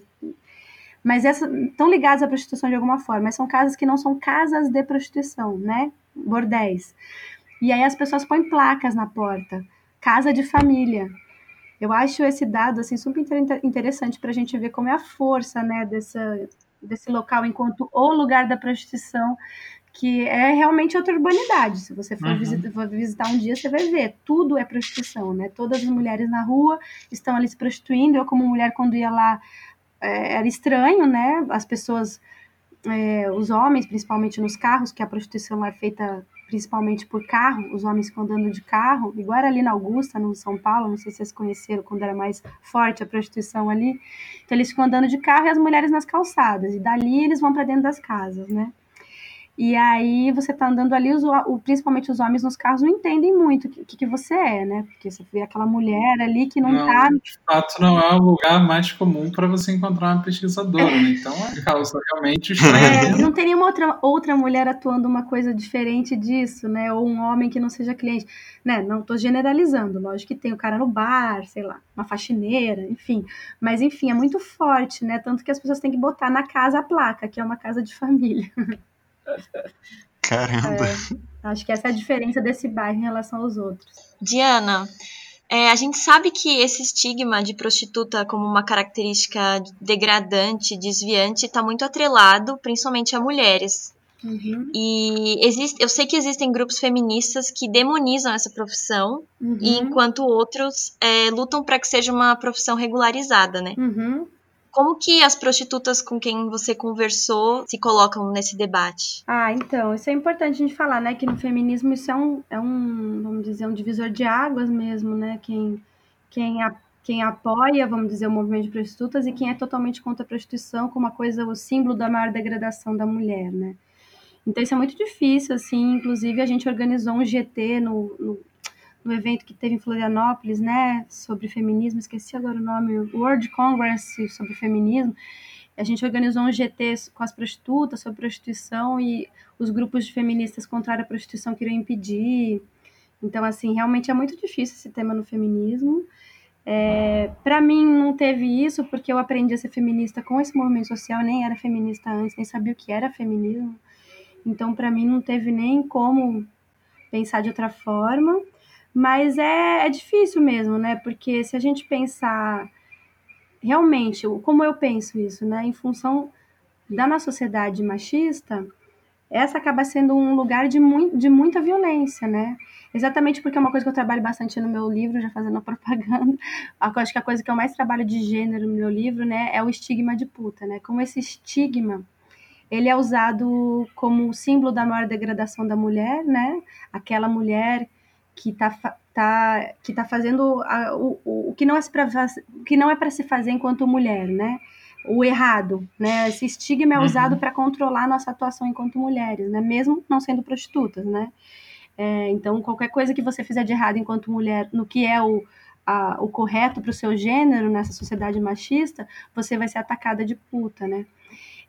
mas essas estão ligadas à prostituição de alguma forma, mas são casas que não são casas de prostituição, né? Bordéis. E aí as pessoas põem placas na porta, casa de família. Eu acho esse dado assim super interessante para a gente ver como é a força, né, dessa, desse local enquanto o lugar da prostituição que é realmente outra urbanidade. Se você for, uhum. visitar, for, visitar, um dia, você vai ver, tudo é prostituição, né? Todas as mulheres na rua estão ali se prostituindo. Eu, como mulher, quando ia lá, é, era estranho, né? As pessoas, é, os homens, principalmente nos carros, que a prostituição é feita principalmente por carro, os homens ficam andando de carro, igual era ali na Augusta, no São Paulo, não sei se vocês conheceram quando era mais forte a prostituição ali. Então eles ficam andando de carro e as mulheres nas calçadas, e dali eles vão para dentro das casas, né? E aí você tá andando ali, os, o, principalmente os homens nos carros não entendem muito o que, que você é, né? Porque você vê aquela mulher ali que não, não tá. De fato, não é o lugar mais comum para você encontrar uma pesquisadora, né? Então é causa realmente estranho. É, não tem nenhuma outra, outra mulher atuando uma coisa diferente disso, né? Ou um homem que não seja cliente. Né? Não tô generalizando, lógico que tem o cara no bar, sei lá, uma faxineira, enfim. Mas enfim, é muito forte, né? Tanto que as pessoas têm que botar na casa a placa, que é uma casa de família. Caramba. É, acho que essa é a diferença desse bairro em relação aos outros. Diana, é, a gente sabe que esse estigma de prostituta como uma característica degradante, desviante, está muito atrelado, principalmente a mulheres. Uhum. E existe, eu sei que existem grupos feministas que demonizam essa profissão, uhum. enquanto outros é, lutam para que seja uma profissão regularizada, né? Uhum. Como que as prostitutas com quem você conversou se colocam nesse debate? Ah, então, isso é importante a gente falar, né? Que no feminismo isso é um, é um vamos dizer, um divisor de águas mesmo, né? Quem, quem, a, quem apoia, vamos dizer, o movimento de prostitutas e quem é totalmente contra a prostituição como uma coisa, o símbolo da maior degradação da mulher, né? Então isso é muito difícil, assim, inclusive a gente organizou um GT no, no no evento que teve em Florianópolis, né, sobre feminismo, esqueci agora o nome, World Congress sobre feminismo. A gente organizou um GT com as prostitutas sobre prostituição e os grupos de feministas contra a prostituição queriam impedir. Então, assim, realmente é muito difícil esse tema no feminismo. É, para mim não teve isso porque eu aprendi a ser feminista com esse movimento social, nem era feminista antes, nem sabia o que era feminismo. Então, para mim não teve nem como pensar de outra forma. Mas é, é difícil mesmo, né? Porque se a gente pensar realmente, como eu penso isso, né? Em função da nossa sociedade machista, essa acaba sendo um lugar de, mu de muita violência, né? Exatamente porque é uma coisa que eu trabalho bastante no meu livro, já fazendo propaganda. Acho que a coisa que eu mais trabalho de gênero no meu livro, né, é o estigma de puta, né? Como esse estigma, ele é usado como símbolo da maior degradação da mulher, né? Aquela mulher que está tá, que tá fazendo a, o, o, que não é para que não é para se fazer enquanto mulher, né? O errado, né? Esse estigma é uhum. usado para controlar nossa atuação enquanto mulheres, né? Mesmo não sendo prostitutas, né? É, então, qualquer coisa que você fizer de errado enquanto mulher, no que é o, a, o correto para o seu gênero nessa sociedade machista, você vai ser atacada de puta, né?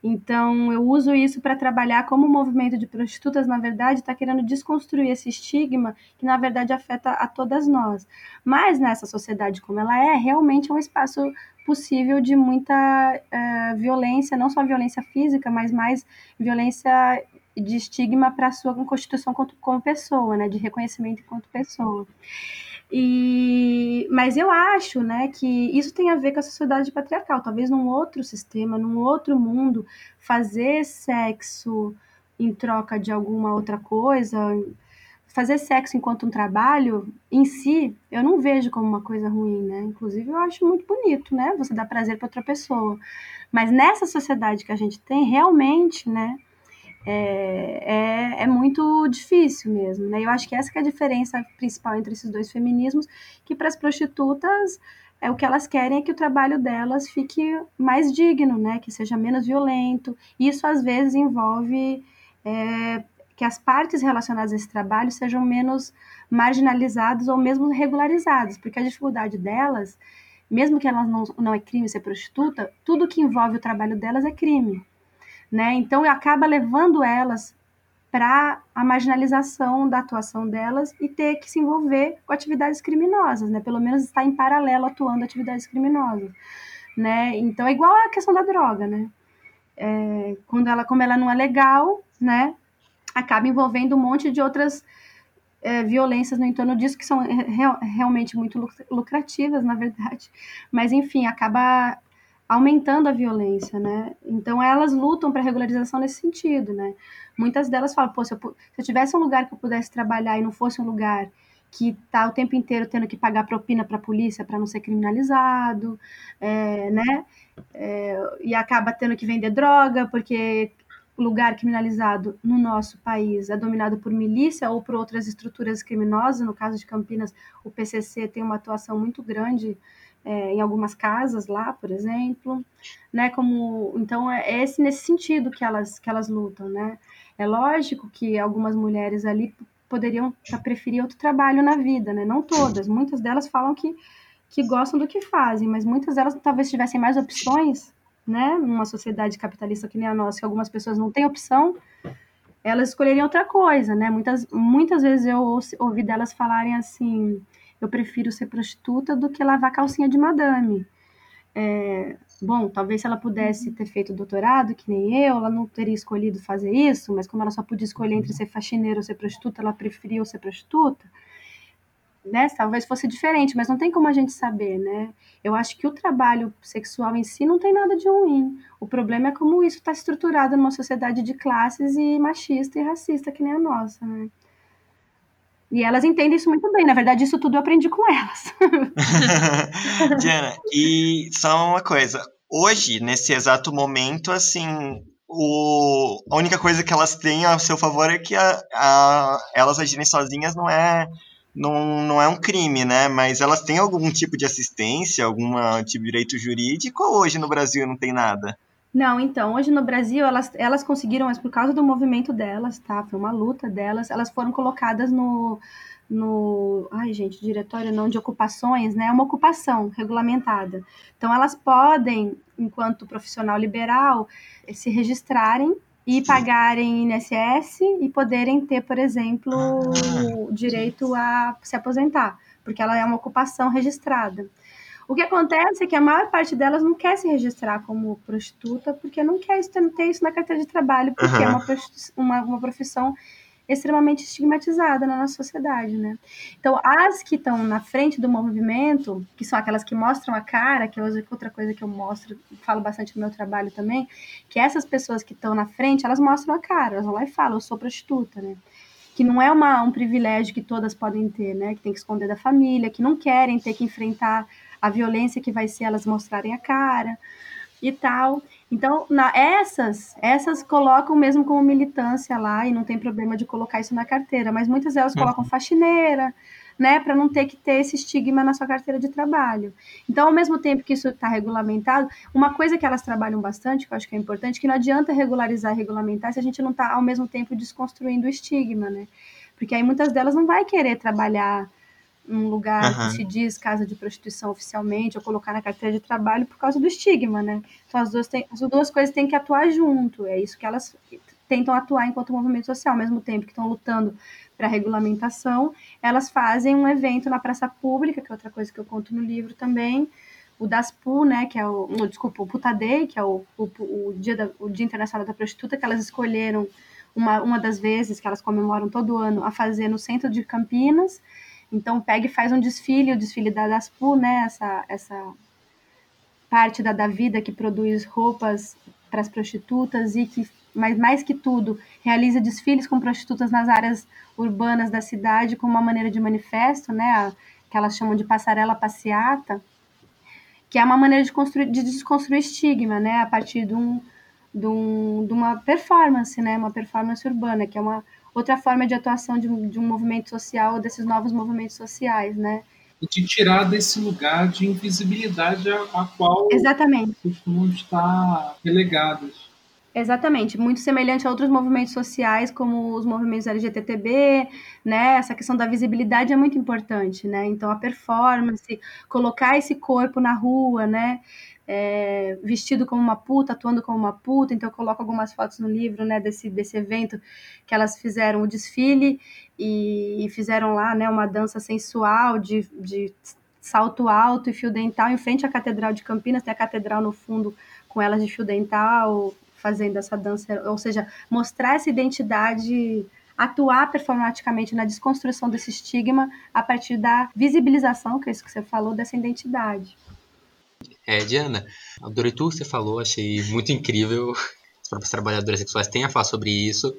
Então, eu uso isso para trabalhar como o movimento de prostitutas, na verdade, está querendo desconstruir esse estigma que, na verdade, afeta a todas nós. Mas nessa sociedade como ela é, realmente é um espaço possível de muita uh, violência, não só violência física, mas mais violência de estigma para a sua constituição como, pessoa, né, de reconhecimento enquanto pessoa. E, mas eu acho né, que isso tem a ver com a sociedade patriarcal. Talvez num outro sistema, num outro mundo, fazer sexo em troca de alguma outra coisa, fazer sexo enquanto um trabalho em si, eu não vejo como uma coisa ruim, né? Inclusive, eu acho muito bonito, né? Você dar prazer para outra pessoa. Mas nessa sociedade que a gente tem, realmente, né? É, é, é, muito difícil mesmo, né? Eu acho que essa que é a diferença principal entre esses dois feminismos, que para as prostitutas é o que elas querem é que o trabalho delas fique mais digno, né? Que seja menos violento. Isso às vezes envolve é, que as partes relacionadas a esse trabalho sejam menos marginalizadas ou mesmo regularizadas, porque a dificuldade delas, mesmo que elas não, não é crime ser prostituta, tudo que envolve o trabalho delas é crime. Né? Então, acaba levando elas para a marginalização da atuação delas e ter que se envolver com atividades criminosas, né? Pelo menos estar em paralelo atuando atividades criminosas, né? Então é igual a questão da droga, né? É, quando ela, como ela não é legal, né? Acaba envolvendo um monte de outras é, violências no entorno disso que são real, realmente muito lucrativas, na verdade. Mas enfim, acaba aumentando a violência, né? Então elas lutam para regularização nesse sentido, né? Muitas delas falam, pô, se eu, se eu tivesse um lugar que eu pudesse trabalhar e não fosse um lugar que tá o tempo inteiro tendo que pagar propina para a polícia para não ser criminalizado, é, né? É, e acaba tendo que vender droga porque lugar criminalizado no nosso país é dominado por milícia ou por outras estruturas criminosas. No caso de Campinas, o PCC tem uma atuação muito grande é, em algumas casas lá, por exemplo, né? Como então é esse nesse sentido que elas que elas lutam, né? É lógico que algumas mulheres ali poderiam preferir outro trabalho na vida, né? Não todas, muitas delas falam que que gostam do que fazem, mas muitas delas talvez tivessem mais opções, né? Numa sociedade capitalista que nem a nossa, que algumas pessoas não têm opção, elas escolheriam outra coisa, né? Muitas muitas vezes eu ouvi delas falarem assim eu prefiro ser prostituta do que lavar calcinha de madame. É, bom, talvez se ela pudesse ter feito doutorado, que nem eu, ela não teria escolhido fazer isso, mas como ela só podia escolher entre ser faxineira ou ser prostituta, ela preferiu ser prostituta. Né? Talvez fosse diferente, mas não tem como a gente saber, né? Eu acho que o trabalho sexual em si não tem nada de ruim. O problema é como isso está estruturado numa sociedade de classes e machista e racista que nem a nossa, né? E elas entendem isso muito bem. Na verdade, isso tudo eu aprendi com elas. Diana, e só uma coisa. Hoje, nesse exato momento, assim, o, a única coisa que elas têm a seu favor é que a, a, elas agirem sozinhas não é, não, não é um crime, né? Mas elas têm algum tipo de assistência, algum tipo de direito jurídico ou hoje no Brasil não tem nada? Não, então, hoje no Brasil elas, elas conseguiram, mas por causa do movimento delas, tá? Foi uma luta delas, elas foram colocadas no, no. Ai, gente, diretório não de ocupações, né? É uma ocupação regulamentada. Então, elas podem, enquanto profissional liberal, se registrarem e pagarem INSS e poderem ter, por exemplo, o direito a se aposentar, porque ela é uma ocupação registrada. O que acontece é que a maior parte delas não quer se registrar como prostituta porque não quer ter isso na carteira de trabalho, porque uhum. é uma, uma, uma profissão extremamente estigmatizada na nossa sociedade, né? Então, as que estão na frente do movimento, que são aquelas que mostram a cara, que é outra coisa que eu mostro, falo bastante no meu trabalho também, que essas pessoas que estão na frente, elas mostram a cara, elas vão lá e falam, eu sou prostituta, né? Que não é uma, um privilégio que todas podem ter, né? Que tem que esconder da família, que não querem ter que enfrentar a violência que vai ser elas mostrarem a cara e tal. Então, na, essas, essas colocam mesmo como militância lá e não tem problema de colocar isso na carteira, mas muitas delas uhum. colocam faxineira, né, para não ter que ter esse estigma na sua carteira de trabalho. Então, ao mesmo tempo que isso está regulamentado, uma coisa que elas trabalham bastante, que eu acho que é importante, que não adianta regularizar e regulamentar se a gente não está ao mesmo tempo desconstruindo o estigma, né? Porque aí muitas delas não vai querer trabalhar um lugar uhum. que se diz casa de prostituição oficialmente, ou colocar na carteira de trabalho por causa do estigma, né? Então as duas, têm, as duas coisas têm que atuar junto, é isso que elas tentam atuar enquanto movimento social, ao mesmo tempo que estão lutando para a regulamentação, elas fazem um evento na praça pública, que é outra coisa que eu conto no livro também, o DASPU, né, que é o, no, desculpa, o Puta Day, que é o, o, o, dia da, o Dia Internacional da Prostituta, que elas escolheram uma, uma das vezes que elas comemoram todo ano a fazer no centro de Campinas, então pega e faz um desfile, o desfile da Daspu, né? Essa, essa parte da, da vida que produz roupas para as prostitutas e que, mas mais que tudo, realiza desfiles com prostitutas nas áreas urbanas da cidade como uma maneira de manifesto, né? Que elas chamam de passarela passeata, que é uma maneira de, construir, de desconstruir estigma, né? A partir de, um, de, um, de uma performance, né? Uma performance urbana, que é uma outra forma de atuação de um, de um movimento social, desses novos movimentos sociais, né? E de tirar desse lugar de invisibilidade a, a qual Exatamente. costumam estar relegados. Exatamente, muito semelhante a outros movimentos sociais, como os movimentos LGTB, né? Essa questão da visibilidade é muito importante, né? Então, a performance, colocar esse corpo na rua, né? É, vestido como uma puta, atuando como uma puta. Então, eu coloco algumas fotos no livro, né? Desse, desse evento que elas fizeram o desfile e, e fizeram lá, né? Uma dança sensual de, de salto alto e fio dental em frente à Catedral de Campinas, tem a catedral no fundo com elas de fio dental, fazendo essa dança, ou seja, mostrar essa identidade, atuar performaticamente na desconstrução desse estigma a partir da visibilização, que é isso que você falou, dessa identidade. É, Diana, adorei tudo que você falou, achei muito incrível. As próprias trabalhadoras sexuais têm a falar sobre isso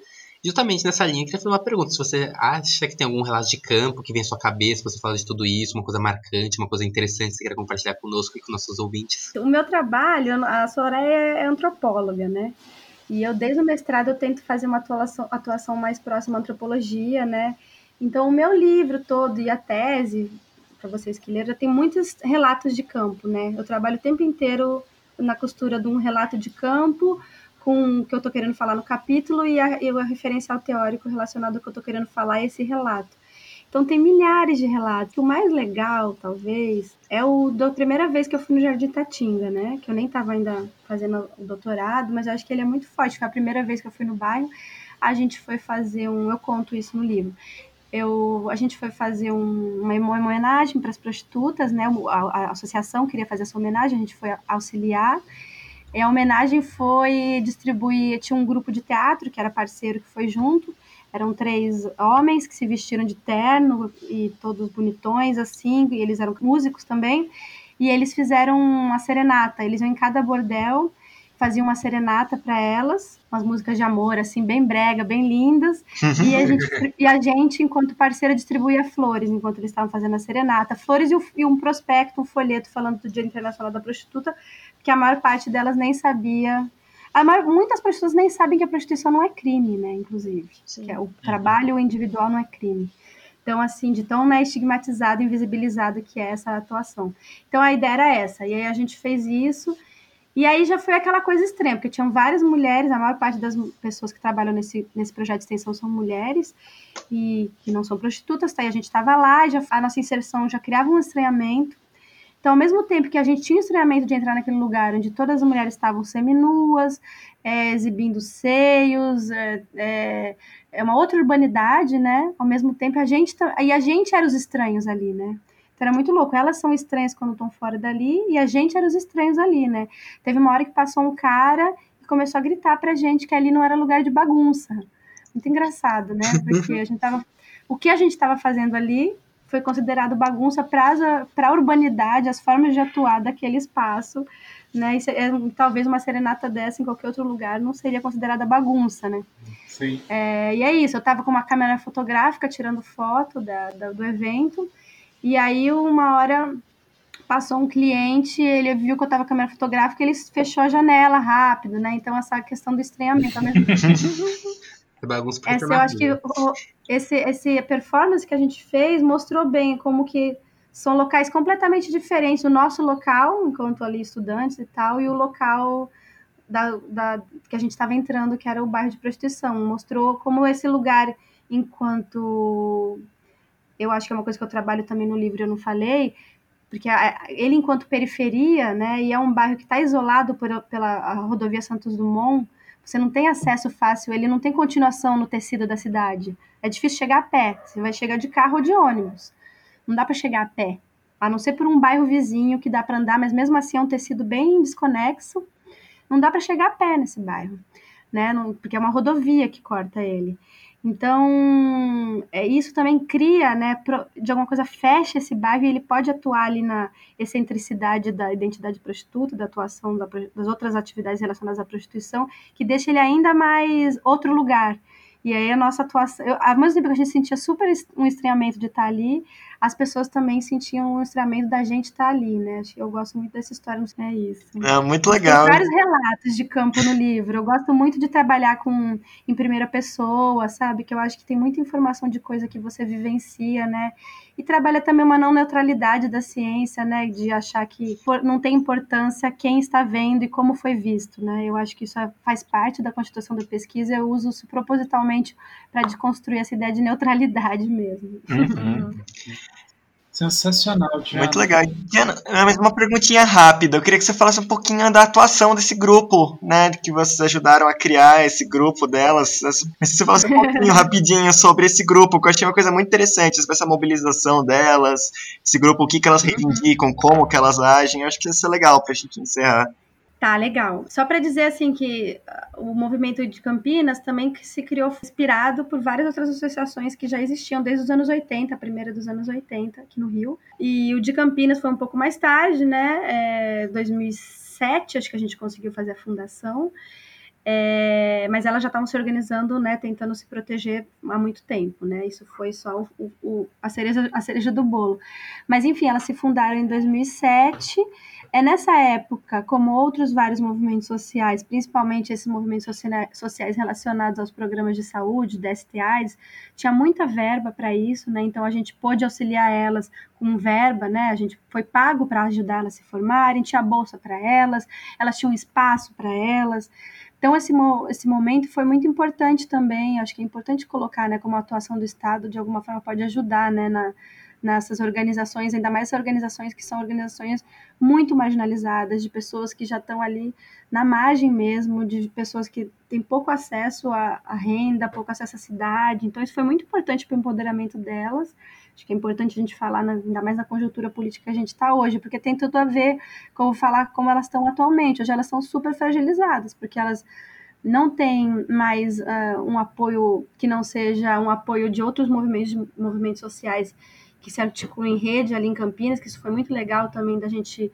justamente nessa linha, eu queria fazer uma pergunta. Se você acha que tem algum relato de campo que vem à sua cabeça, você fala de tudo isso, uma coisa marcante, uma coisa interessante que você queira compartilhar conosco e com nossos ouvintes. O meu trabalho, a Soraya é antropóloga, né? E eu, desde o mestrado, eu tento fazer uma atuação, atuação mais próxima à antropologia, né? Então, o meu livro todo e a tese, para vocês que leram, já tem muitos relatos de campo, né? Eu trabalho o tempo inteiro na costura de um relato de campo com o que eu estou querendo falar no capítulo e, a, e o referencial teórico relacionado ao que eu estou querendo falar é esse relato. Então tem milhares de relatos. O mais legal, talvez, é o da primeira vez que eu fui no Jardim Tatinga, né? Que eu nem estava ainda fazendo o doutorado, mas eu acho que ele é muito forte. Foi a primeira vez que eu fui no bairro. A gente foi fazer um, eu conto isso no livro. Eu, a gente foi fazer um, uma homenagem para as prostitutas, né? A, a, associação queria fazer essa homenagem, a gente foi auxiliar. E a homenagem foi distribuir. Tinha um grupo de teatro que era parceiro que foi junto. Eram três homens que se vestiram de terno e todos bonitões, assim, e eles eram músicos também. E eles fizeram uma serenata. Eles iam em cada bordel fazia uma serenata para elas, umas músicas de amor, assim, bem brega, bem lindas. e, a gente, e a gente, enquanto parceira, distribuía flores enquanto eles estavam fazendo a serenata. Flores e, e um prospecto, um folheto falando do Dia Internacional da Prostituta, que a maior parte delas nem sabia. Maior, muitas pessoas nem sabem que a prostituição não é crime, né? Inclusive. Que é, o trabalho individual não é crime. Então, assim, de tão né, estigmatizado, invisibilizado que é essa atuação. Então, a ideia era essa. E aí a gente fez isso. E aí já foi aquela coisa extrema, porque tinham várias mulheres, a maior parte das pessoas que trabalham nesse, nesse projeto de extensão são mulheres, e que não são prostitutas, tá? E a gente estava lá, e já, a nossa inserção já criava um estranhamento. Então, ao mesmo tempo que a gente tinha o estranhamento de entrar naquele lugar onde todas as mulheres estavam seminuas, é, exibindo seios, é, é, é, uma outra urbanidade, né? Ao mesmo tempo, a gente... E a gente era os estranhos ali, né? Então era muito louco. Elas são estranhas quando estão fora dali e a gente era os estranhos ali, né? Teve uma hora que passou um cara e começou a gritar pra gente que ali não era lugar de bagunça. Muito engraçado, né? Porque a gente tava. O que a gente estava fazendo ali foi considerado bagunça para a urbanidade, as formas de atuar daquele espaço, né? E, é, talvez uma serenata dessa em qualquer outro lugar não seria considerada bagunça, né? Sim. É, e é isso, eu estava com uma câmera fotográfica tirando foto da, da, do evento e aí, uma hora passou um cliente, ele viu que eu estava com a câmera fotográfica, ele fechou a janela rápido, né? Então, essa questão do estranhamento mesmo essa, eu acho que o, esse, esse performance que a gente fez mostrou bem como que são locais completamente diferentes. O nosso local, enquanto ali estudantes e tal, e o local da, da, que a gente estava entrando, que era o bairro de prostituição. Mostrou como esse lugar, enquanto eu acho que é uma coisa que eu trabalho também no livro, eu não falei, porque ele, enquanto periferia, né, e é um bairro que está isolado por, pela rodovia Santos Dumont, você não tem acesso fácil, ele não tem continuação no tecido da cidade. É difícil chegar a pé, você vai chegar de carro ou de ônibus. Não dá para chegar a pé, a não ser por um bairro vizinho que dá para andar, mas mesmo assim é um tecido bem desconexo. Não dá para chegar a pé nesse bairro, né? Não, porque é uma rodovia que corta ele. Então, é, isso também cria, né, de alguma coisa, fecha esse bairro e ele pode atuar ali na excentricidade da identidade prostituta, da atuação da, das outras atividades relacionadas à prostituição, que deixa ele ainda mais outro lugar. E aí a nossa atuação, eu, ao mesmo tempo que a gente sentia super um estranhamento de estar ali, as pessoas também sentiam o estranhamento da gente estar tá ali, né? Eu gosto muito dessa história, não sei, é isso. É muito legal. Tem vários relatos de campo no livro. Eu gosto muito de trabalhar com em primeira pessoa, sabe? Que eu acho que tem muita informação de coisa que você vivencia, né? E trabalha também uma não neutralidade da ciência, né? De achar que não tem importância quem está vendo e como foi visto, né? Eu acho que isso é, faz parte da constituição da pesquisa. Eu uso isso propositalmente para desconstruir essa ideia de neutralidade mesmo. Uhum. Sensacional, Diana. Muito legal. Diana, uma perguntinha rápida. Eu queria que você falasse um pouquinho da atuação desse grupo, né? Que vocês ajudaram a criar esse grupo delas. Se você falasse um pouquinho rapidinho sobre esse grupo, que eu achei uma coisa muito interessante, essa mobilização delas, esse grupo, o que, que elas reivindicam, como que elas agem. Eu acho que isso é legal pra gente encerrar. Tá, legal. Só para dizer assim que uh, o movimento de Campinas também se criou inspirado por várias outras associações que já existiam desde os anos 80, a primeira dos anos 80 aqui no Rio. E o de Campinas foi um pouco mais tarde, né? É, 2007, acho que a gente conseguiu fazer a fundação. É, mas elas já estavam se organizando, né, tentando se proteger há muito tempo, né? Isso foi só o, o, a, cereja, a cereja do bolo. Mas enfim, elas se fundaram em 2007 é nessa época, como outros vários movimentos sociais, principalmente esses movimentos sociais relacionados aos programas de saúde, DSTAs, tinha muita verba para isso, né? Então a gente pôde auxiliar elas com verba, né? A gente foi pago para ajudar elas a se formarem, tinha bolsa para elas, elas tinham espaço para elas. Então, esse, esse momento foi muito importante também, acho que é importante colocar, né, como a atuação do Estado, de alguma forma, pode ajudar, né, na, nessas organizações, ainda mais organizações que são organizações muito marginalizadas, de pessoas que já estão ali na margem mesmo, de pessoas que têm pouco acesso à, à renda, pouco acesso à cidade. Então, isso foi muito importante para o empoderamento delas. Acho que é importante a gente falar, na, ainda mais na conjuntura política que a gente está hoje, porque tem tudo a ver com falar como elas estão atualmente. Hoje elas são super fragilizadas, porque elas não têm mais uh, um apoio que não seja um apoio de outros movimentos, movimentos sociais que se articulam em rede ali em Campinas, que isso foi muito legal também da gente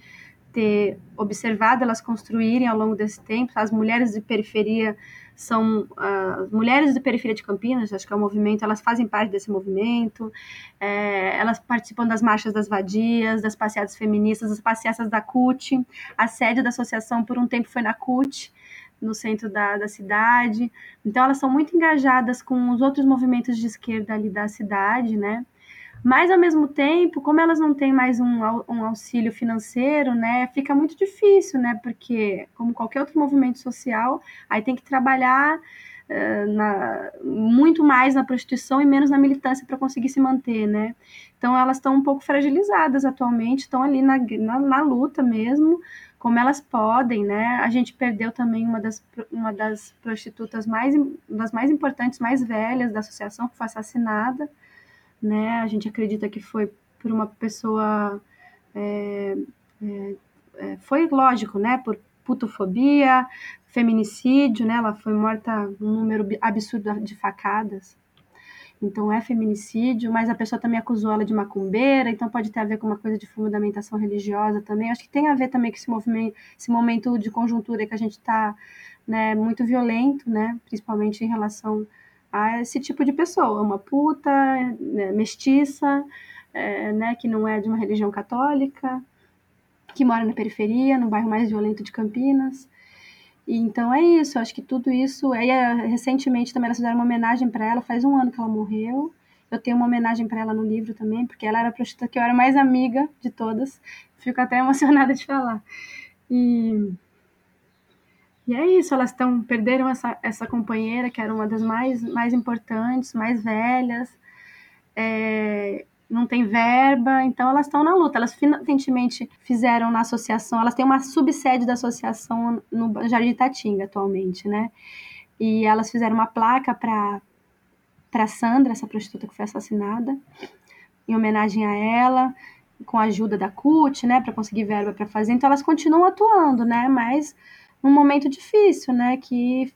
ter observado elas construírem ao longo desse tempo. As mulheres de periferia são uh, mulheres de periferia de Campinas, acho que é um movimento, elas fazem parte desse movimento, é, elas participam das marchas das vadias, das passeadas feministas, das passeatas da CUT, a sede da associação por um tempo foi na CUT, no centro da, da cidade, então elas são muito engajadas com os outros movimentos de esquerda ali da cidade, né, mas, ao mesmo tempo, como elas não têm mais um, um auxílio financeiro, né, fica muito difícil, né, porque, como qualquer outro movimento social, aí tem que trabalhar uh, na, muito mais na prostituição e menos na militância para conseguir se manter, né. Então, elas estão um pouco fragilizadas atualmente, estão ali na, na, na luta mesmo, como elas podem, né? A gente perdeu também uma das, uma das prostitutas mais, das mais importantes, mais velhas da associação, que foi assassinada né? A gente acredita que foi por uma pessoa. É, é, é, foi lógico, né? Por putofobia, feminicídio, né? Ela foi morta um número absurdo de facadas. Então é feminicídio, mas a pessoa também acusou ela de macumbeira, então pode ter a ver com uma coisa de fundamentação religiosa também. Acho que tem a ver também com esse movimento, esse momento de conjuntura que a gente está né, muito violento, né? Principalmente em relação a esse tipo de pessoa, uma puta, né, mestiça, é, né, que não é de uma religião católica, que mora na periferia, no bairro mais violento de Campinas. E, então é isso, acho que tudo isso. É, recentemente também elas fizeram uma homenagem para ela, faz um ano que ela morreu. Eu tenho uma homenagem para ela no livro também, porque ela era a prostituta que eu era mais amiga de todas. Fico até emocionada de falar. E e é isso, elas estão perderam essa, essa companheira que era uma das mais, mais importantes, mais velhas, é, não tem verba, então elas estão na luta. Elas recentemente fizeram na associação, elas têm uma subsede da associação no Jardim Tatinga atualmente, né? E elas fizeram uma placa para para Sandra, essa prostituta que foi assassinada, em homenagem a ela, com a ajuda da CUT, né, para conseguir verba para fazer. Então elas continuam atuando, né? Mas num momento difícil, né? Que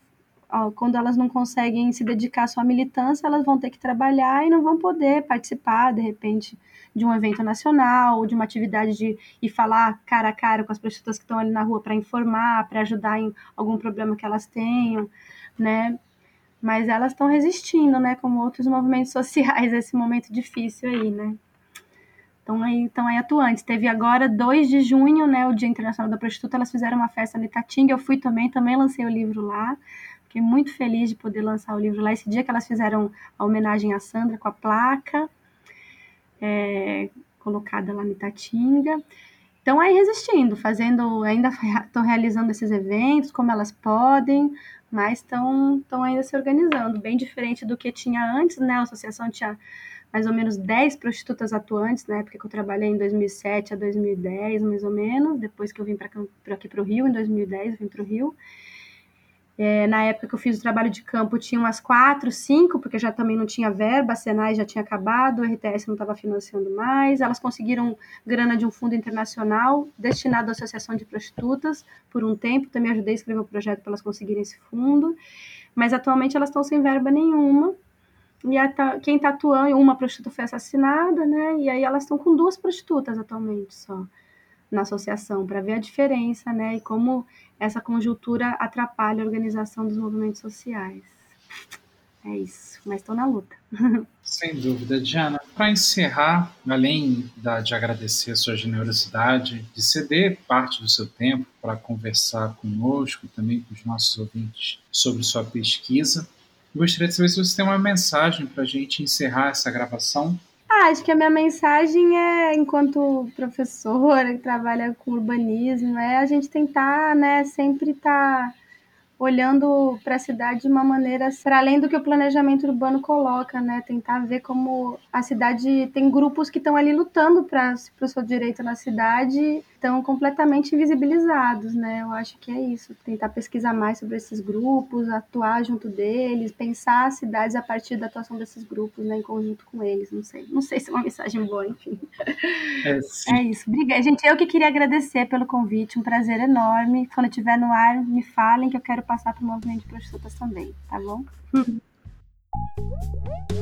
ó, quando elas não conseguem se dedicar à sua militância, elas vão ter que trabalhar e não vão poder participar, de repente, de um evento nacional, de uma atividade de ir falar cara a cara com as prostitutas que estão ali na rua para informar, para ajudar em algum problema que elas tenham, né? Mas elas estão resistindo, né? Como outros movimentos sociais, esse momento difícil aí, né? Estão aí, estão aí atuantes. Teve agora, 2 de junho, né, o Dia Internacional da Prostituta, elas fizeram uma festa no Itatinga, eu fui também, também lancei o livro lá. Fiquei muito feliz de poder lançar o livro lá. Esse dia que elas fizeram a homenagem à Sandra com a placa é, colocada lá no Itatinga. Então, aí resistindo, fazendo, ainda estão realizando esses eventos, como elas podem, mas estão ainda se organizando, bem diferente do que tinha antes, né? A associação tinha mais ou menos 10 prostitutas atuantes, na época que eu trabalhei em 2007 a 2010, mais ou menos, depois que eu vim para aqui para o Rio, em 2010 eu vim para o Rio. É, na época que eu fiz o trabalho de campo, tinha umas quatro, cinco, porque já também não tinha verba, a Senai já tinha acabado, o RTS não estava financiando mais. Elas conseguiram grana de um fundo internacional destinado à Associação de Prostitutas por um tempo. Também ajudei a escrever o projeto para elas conseguirem esse fundo. Mas atualmente elas estão sem verba nenhuma e a, quem está atuando, uma prostituta foi assassinada, né? E aí elas estão com duas prostitutas atualmente só na associação, para ver a diferença, né? E como essa conjuntura atrapalha a organização dos movimentos sociais. É isso, mas estou na luta. Sem dúvida, Diana. Para encerrar, além da, de agradecer a sua generosidade, de ceder parte do seu tempo para conversar conosco, também com os nossos ouvintes sobre sua pesquisa, Gostaria de saber se você tem uma mensagem para a gente encerrar essa gravação. Ah, acho que a minha mensagem é, enquanto professora que trabalha com urbanismo, é a gente tentar, né, sempre estar tá olhando para a cidade de uma maneira para além do que o planejamento urbano coloca, né? Tentar ver como a cidade tem grupos que estão ali lutando para o seu direito na cidade, estão completamente invisibilizados, né? Eu acho que é isso, tentar pesquisar mais sobre esses grupos, atuar junto deles, pensar as cidades a partir da atuação desses grupos, né, em conjunto com eles, não sei. Não sei se é uma mensagem boa, enfim. É, é isso. Obrigada, gente. Eu que queria agradecer pelo convite, um prazer enorme. Quando estiver no ar, me falem que eu quero passar para o movimento de prostitutas também, tá bom?